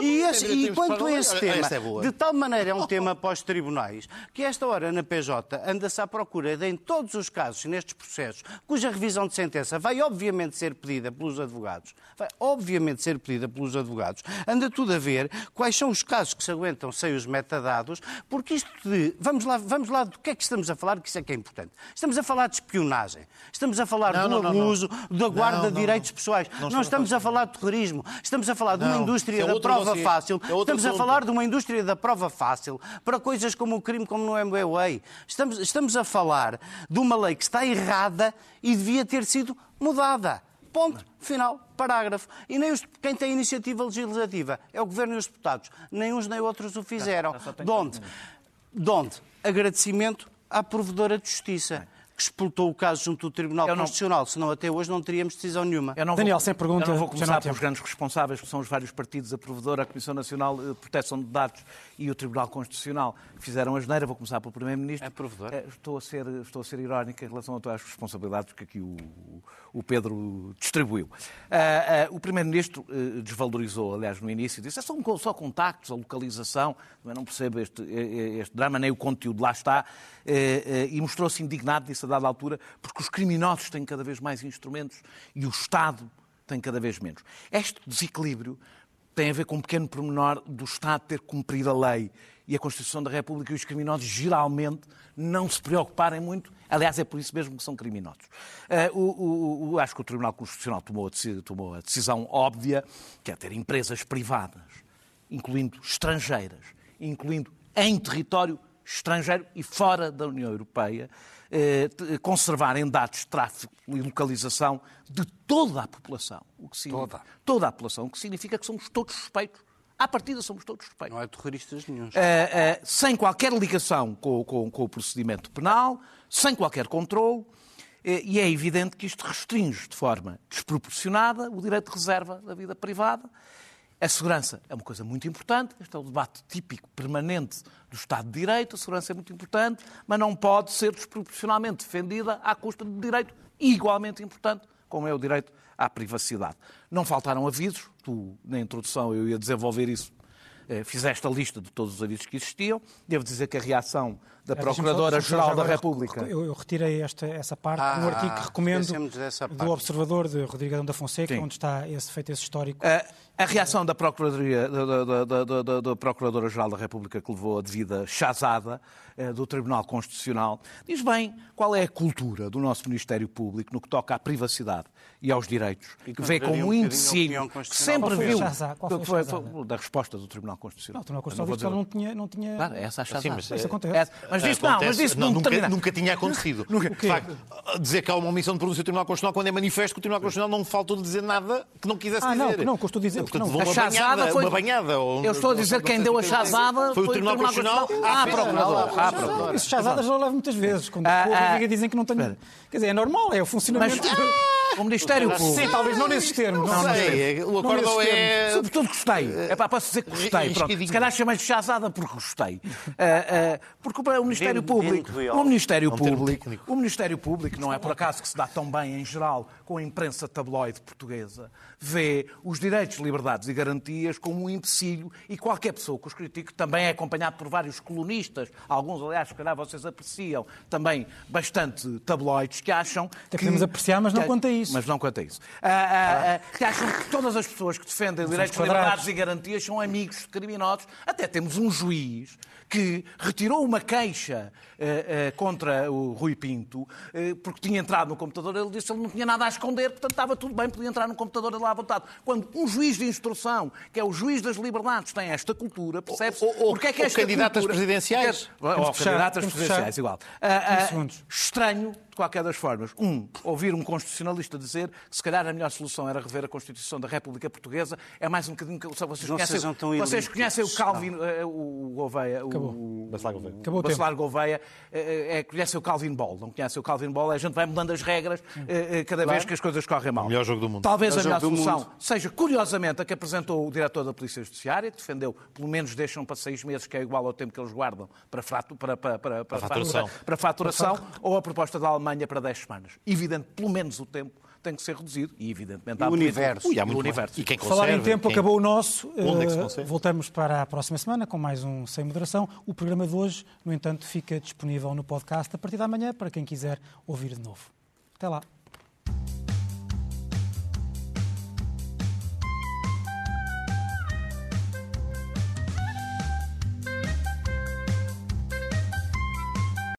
e, esse, e quanto a esse tema, é de tal maneira é um tema pós-tribunais, que esta hora na PJ anda-se à procura de, em todos os casos, nestes processos, cuja revisão de sentença vai obviamente ser pedida pelos advogados, vai obviamente ser pedida pelos advogados, anda tudo a ver quais são os casos que se aguentam sem os metadados, porque isto de. Vamos lá, vamos lá do que é que estamos a falar, que isso é que é importante. Estamos a falar de espionagem, estamos a falar não, do não, abuso, não, da guarda de direitos pessoais, não, estamos a falar de terrorismo, estamos a falar de uma indústria é da prova fácil. É estamos assunto. a falar de uma indústria da prova fácil para coisas como o crime, como no MBWay. Estamos, estamos a falar de uma lei que está errada e devia ter sido mudada. Ponto. Final. Parágrafo. E nem os, quem tem iniciativa legislativa é o Governo e os deputados. Nem uns nem outros o fizeram. De onde? De onde? Agradecimento à provedora de justiça que explotou o caso junto do Tribunal não... Constitucional, senão até hoje não teríamos decisão nenhuma. Daniel, vou... sem pergunta. Eu não vou começar pelos grandes responsáveis, que são os vários partidos, a Provedora, a Comissão Nacional de Proteção de Dados e o Tribunal Constitucional, que fizeram a geneira. Vou começar pelo Primeiro-Ministro. É Provedora? É, estou, a ser, estou a ser irónica em relação as responsabilidades que aqui o, o Pedro distribuiu. Uh, uh, o Primeiro-Ministro uh, desvalorizou, aliás, no início, disse é são só contactos, a localização, eu não percebo este, este drama, nem o conteúdo lá está, e mostrou-se indignado, disse a dada altura, porque os criminosos têm cada vez mais instrumentos e o Estado tem cada vez menos. Este desequilíbrio tem a ver com um pequeno pormenor do Estado ter cumprido a lei e a Constituição da República e os criminosos geralmente não se preocuparem muito. Aliás, é por isso mesmo que são criminosos. Uh, o, o, acho que o Tribunal Constitucional tomou a, tomou a decisão óbvia, que é ter empresas privadas, incluindo estrangeiras, incluindo em território estrangeiro e fora da União Europeia, conservarem dados de tráfego e localização de toda a população. O que toda. Toda a população, o que significa que somos todos suspeitos. À partida somos todos suspeitos. Não é terroristas nenhum. Eh, eh, sem qualquer ligação com, com, com, o procedimento penal, sem qualquer controle, eh, e é evidente que isto restringe de forma desproporcionada o direito de reserva da vida privada A segurança é uma coisa muito importante, este é o debate típico, permanente do Estado de Direito. A segurança é muito importante, mas não pode ser desproporcionalmente defendida à custa de direito igualmente importante, como é o direito à privacidade. Não faltaram avisos, tu, na introdução, eu ia desenvolver isso, eh, fizeste a lista de todos os avisos que existiam. Devo dizer que a reação da Procuradora-Geral da República. Eu, eu, retirei esta, essa parte ah, artigo que recomendo do Observador de Rodrigo Adão da Fonseca, Sim. onde está esse, feito esse histórico. A, a reação da Procuradora-Geral da, da, da, República que levou a devida chazada eh, do Tribunal Constitucional diz bem qual é a cultura do nosso Ministério Público no que toca à privacidade e aos direitos, e que vê como um imbecil que sempre viu qual foi, foi, da resposta do Tribunal Constitucional. Não, o Tribunal Constitucional não, tinha, não tinha... Claro, essa é a chazada. Sim, mas, isso acontece. Mas isso não, mas isso não, nunca, nunca tinha acontecido. nunca. De facto, dizer que há uma omissão de pronúncia do Tribunal Constitucional quando é manifesto que o Tribunal Constitucional não faltou de dizer nada que não quisesse ah, dizer. Não, não, que eu estou a dizer. Portanto, levou uma banhada, foi... uma banhada. Ou... Eu estou a dizer que quem deu a chazada foi o Tribunal Constitucional. Ah, Procurador. Ah, Procurador. Isso chazadas já levo muitas vezes. Quando ah, ah, dizem que não tenho... Quer dizer, é normal, é o funcionamento... O Ministério Público. Sim, talvez não nesses termos. Não, não sei. O acordo é. Sobretudo gostei. É para posso dizer que gostei. Pronto. Se calhar chamei-lhe chazada porque gostei. Uh, porque o Ministério Público. O Ministério Público. O Ministério Público não é por acaso que se dá tão bem em geral com a imprensa tabloide portuguesa. Vê os direitos, liberdades e garantias como um empecilho e qualquer pessoa que os critique também é acompanhado por vários colunistas, alguns, aliás, se calhar vocês apreciam, também bastante tabloides que acham Até que. Podemos apreciar, mas não quanto a isso. Mas não quanto a isso. Ah, ah, ah, que acham que todas as pessoas que defendem direitos, liberdades e garantias são amigos criminosos. Até temos um juiz que retirou uma queixa uh, uh, contra o Rui Pinto, uh, porque tinha entrado no computador, ele disse que ele não tinha nada a esconder, portanto estava tudo bem, podia entrar no computador lá à vontade. Quando um juiz de instrução, que é o juiz das liberdades, tem esta cultura, percebe-se porque é que esta candidatas cultura... presidenciais. Ou candidatas presidenciais, igual. estranho de qualquer das formas, um, ouvir um constitucionalista dizer que se calhar a melhor solução era rever a Constituição da República Portuguesa, é mais um bocadinho que vocês não conhecem, vocês conhecem o Calvin, o Gouveia, o Bacelar Gouveia, Acabou Bacelar Gouveia é, é, conhece o Calvin Ball, não conhece o Calvin Ball, a gente vai mudando as regras é, cada claro. vez que as coisas correm mal. O melhor jogo do mundo. Talvez a melhor solução seja, curiosamente, a que apresentou o diretor da Polícia Judiciária, que defendeu, pelo menos deixam para seis meses, que é igual ao tempo que eles guardam para, frato, para, para, para, para, faturação, para faturação ou a proposta da Alemanha para 10 semanas. Evidente, pelo menos o tempo tem que ser reduzido e, evidentemente, há o universo. Ui, há muito o universo. E quem conserva, Falar em tempo, quem... acabou o nosso. Onde é que se voltamos para a próxima semana com mais um Sem Moderação. O programa de hoje, no entanto, fica disponível no podcast a partir da manhã para quem quiser ouvir de novo. Até lá.